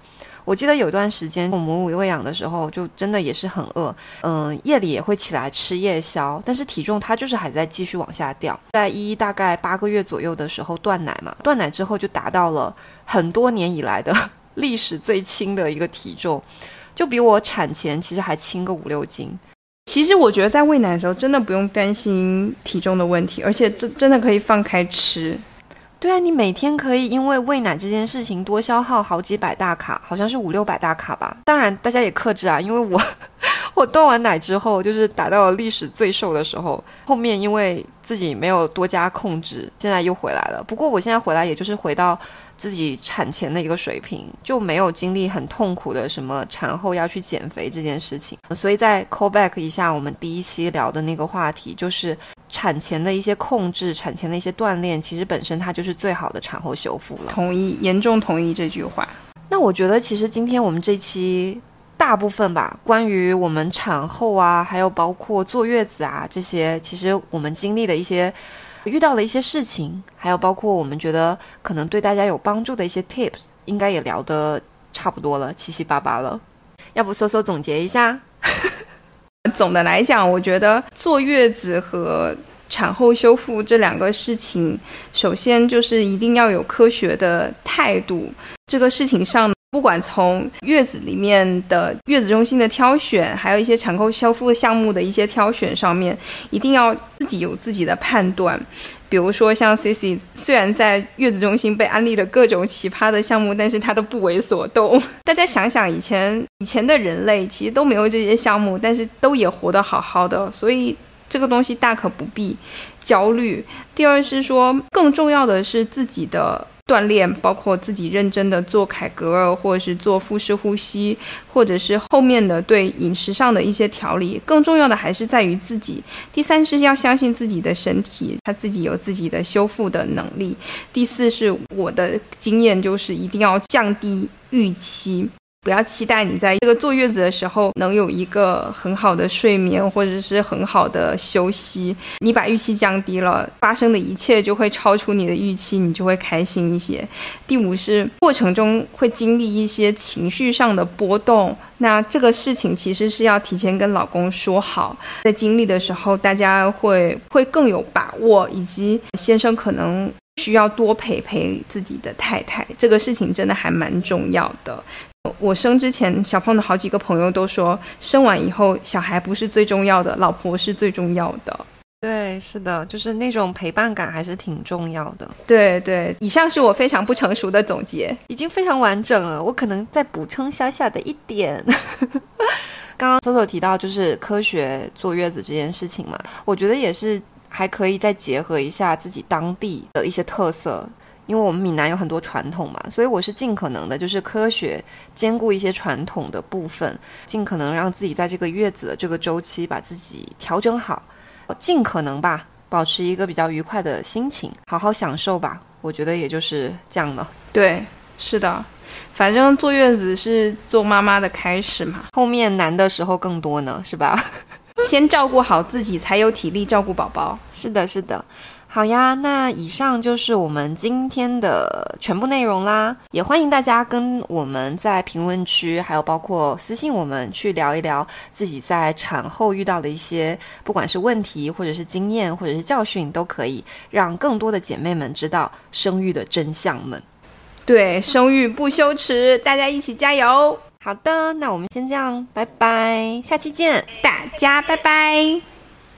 我记得有段时间我母乳喂养的时候，就真的也是很饿，嗯，夜里也会起来吃夜宵，但是体重它就是还在继续往下掉。在一大概八个月左右的时候断奶嘛，断奶之后就达到了很多年以来的 历史最轻的一个体重，就比我产前其实还轻个五六斤。其实我觉得在喂奶的时候真的不用担心体重的问题，而且真真的可以放开吃。对啊，你每天可以因为喂奶这件事情多消耗好几百大卡，好像是五六百大卡吧。当然，大家也克制啊，因为我 我断完奶之后，就是达到了历史最瘦的时候。后面因为自己没有多加控制，现在又回来了。不过我现在回来，也就是回到。自己产前的一个水平就没有经历很痛苦的什么产后要去减肥这件事情，所以再 call back 一下我们第一期聊的那个话题，就是产前的一些控制、产前的一些锻炼，其实本身它就是最好的产后修复了。同意，严重同意这句话。那我觉得其实今天我们这期大部分吧，关于我们产后啊，还有包括坐月子啊这些，其实我们经历的一些。遇到了一些事情，还有包括我们觉得可能对大家有帮助的一些 tips，应该也聊得差不多了，七七八八了。要不搜搜总结一下？总的来讲，我觉得坐月子和产后修复这两个事情，首先就是一定要有科学的态度。这个事情上。不管从月子里面的月子中心的挑选，还有一些产后修复项目的一些挑选上面，一定要自己有自己的判断。比如说像 Cici，虽然在月子中心被安利了各种奇葩的项目，但是他都不为所动。大家想想，以前以前的人类其实都没有这些项目，但是都也活得好好的，所以这个东西大可不必焦虑。第二是说，更重要的是自己的。锻炼包括自己认真的做凯格尔，或者是做腹式呼吸，或者是后面的对饮食上的一些调理。更重要的还是在于自己。第三是要相信自己的身体，他自己有自己的修复的能力。第四是我的经验就是一定要降低预期。不要期待你在这个坐月子的时候能有一个很好的睡眠或者是很好的休息。你把预期降低了，发生的一切就会超出你的预期，你就会开心一些。第五是过程中会经历一些情绪上的波动，那这个事情其实是要提前跟老公说好，在经历的时候大家会会更有把握，以及先生可能需要多陪陪自己的太太，这个事情真的还蛮重要的。我生之前，小胖的好几个朋友都说，生完以后小孩不是最重要的，老婆是最重要的。对，是的，就是那种陪伴感还是挺重要的。对对，以上是我非常不成熟的总结，已经非常完整了。我可能再补充小小的一点，刚刚搜索提到就是科学坐月子这件事情嘛，我觉得也是还可以再结合一下自己当地的一些特色。因为我们闽南有很多传统嘛，所以我是尽可能的，就是科学兼顾一些传统的部分，尽可能让自己在这个月子的这个周期把自己调整好，尽可能吧，保持一个比较愉快的心情，好好享受吧。我觉得也就是这样了。对，是的，反正坐月子是做妈妈的开始嘛，后面难的时候更多呢，是吧？先照顾好自己，才有体力照顾宝宝。是的，是的。好呀，那以上就是我们今天的全部内容啦。也欢迎大家跟我们在评论区，还有包括私信我们去聊一聊自己在产后遇到的一些，不管是问题，或者是经验，或者是教训，都可以让更多的姐妹们知道生育的真相们。对，生育不羞耻，大家一起加油。好的，那我们先这样，拜拜，下期见，大家拜拜。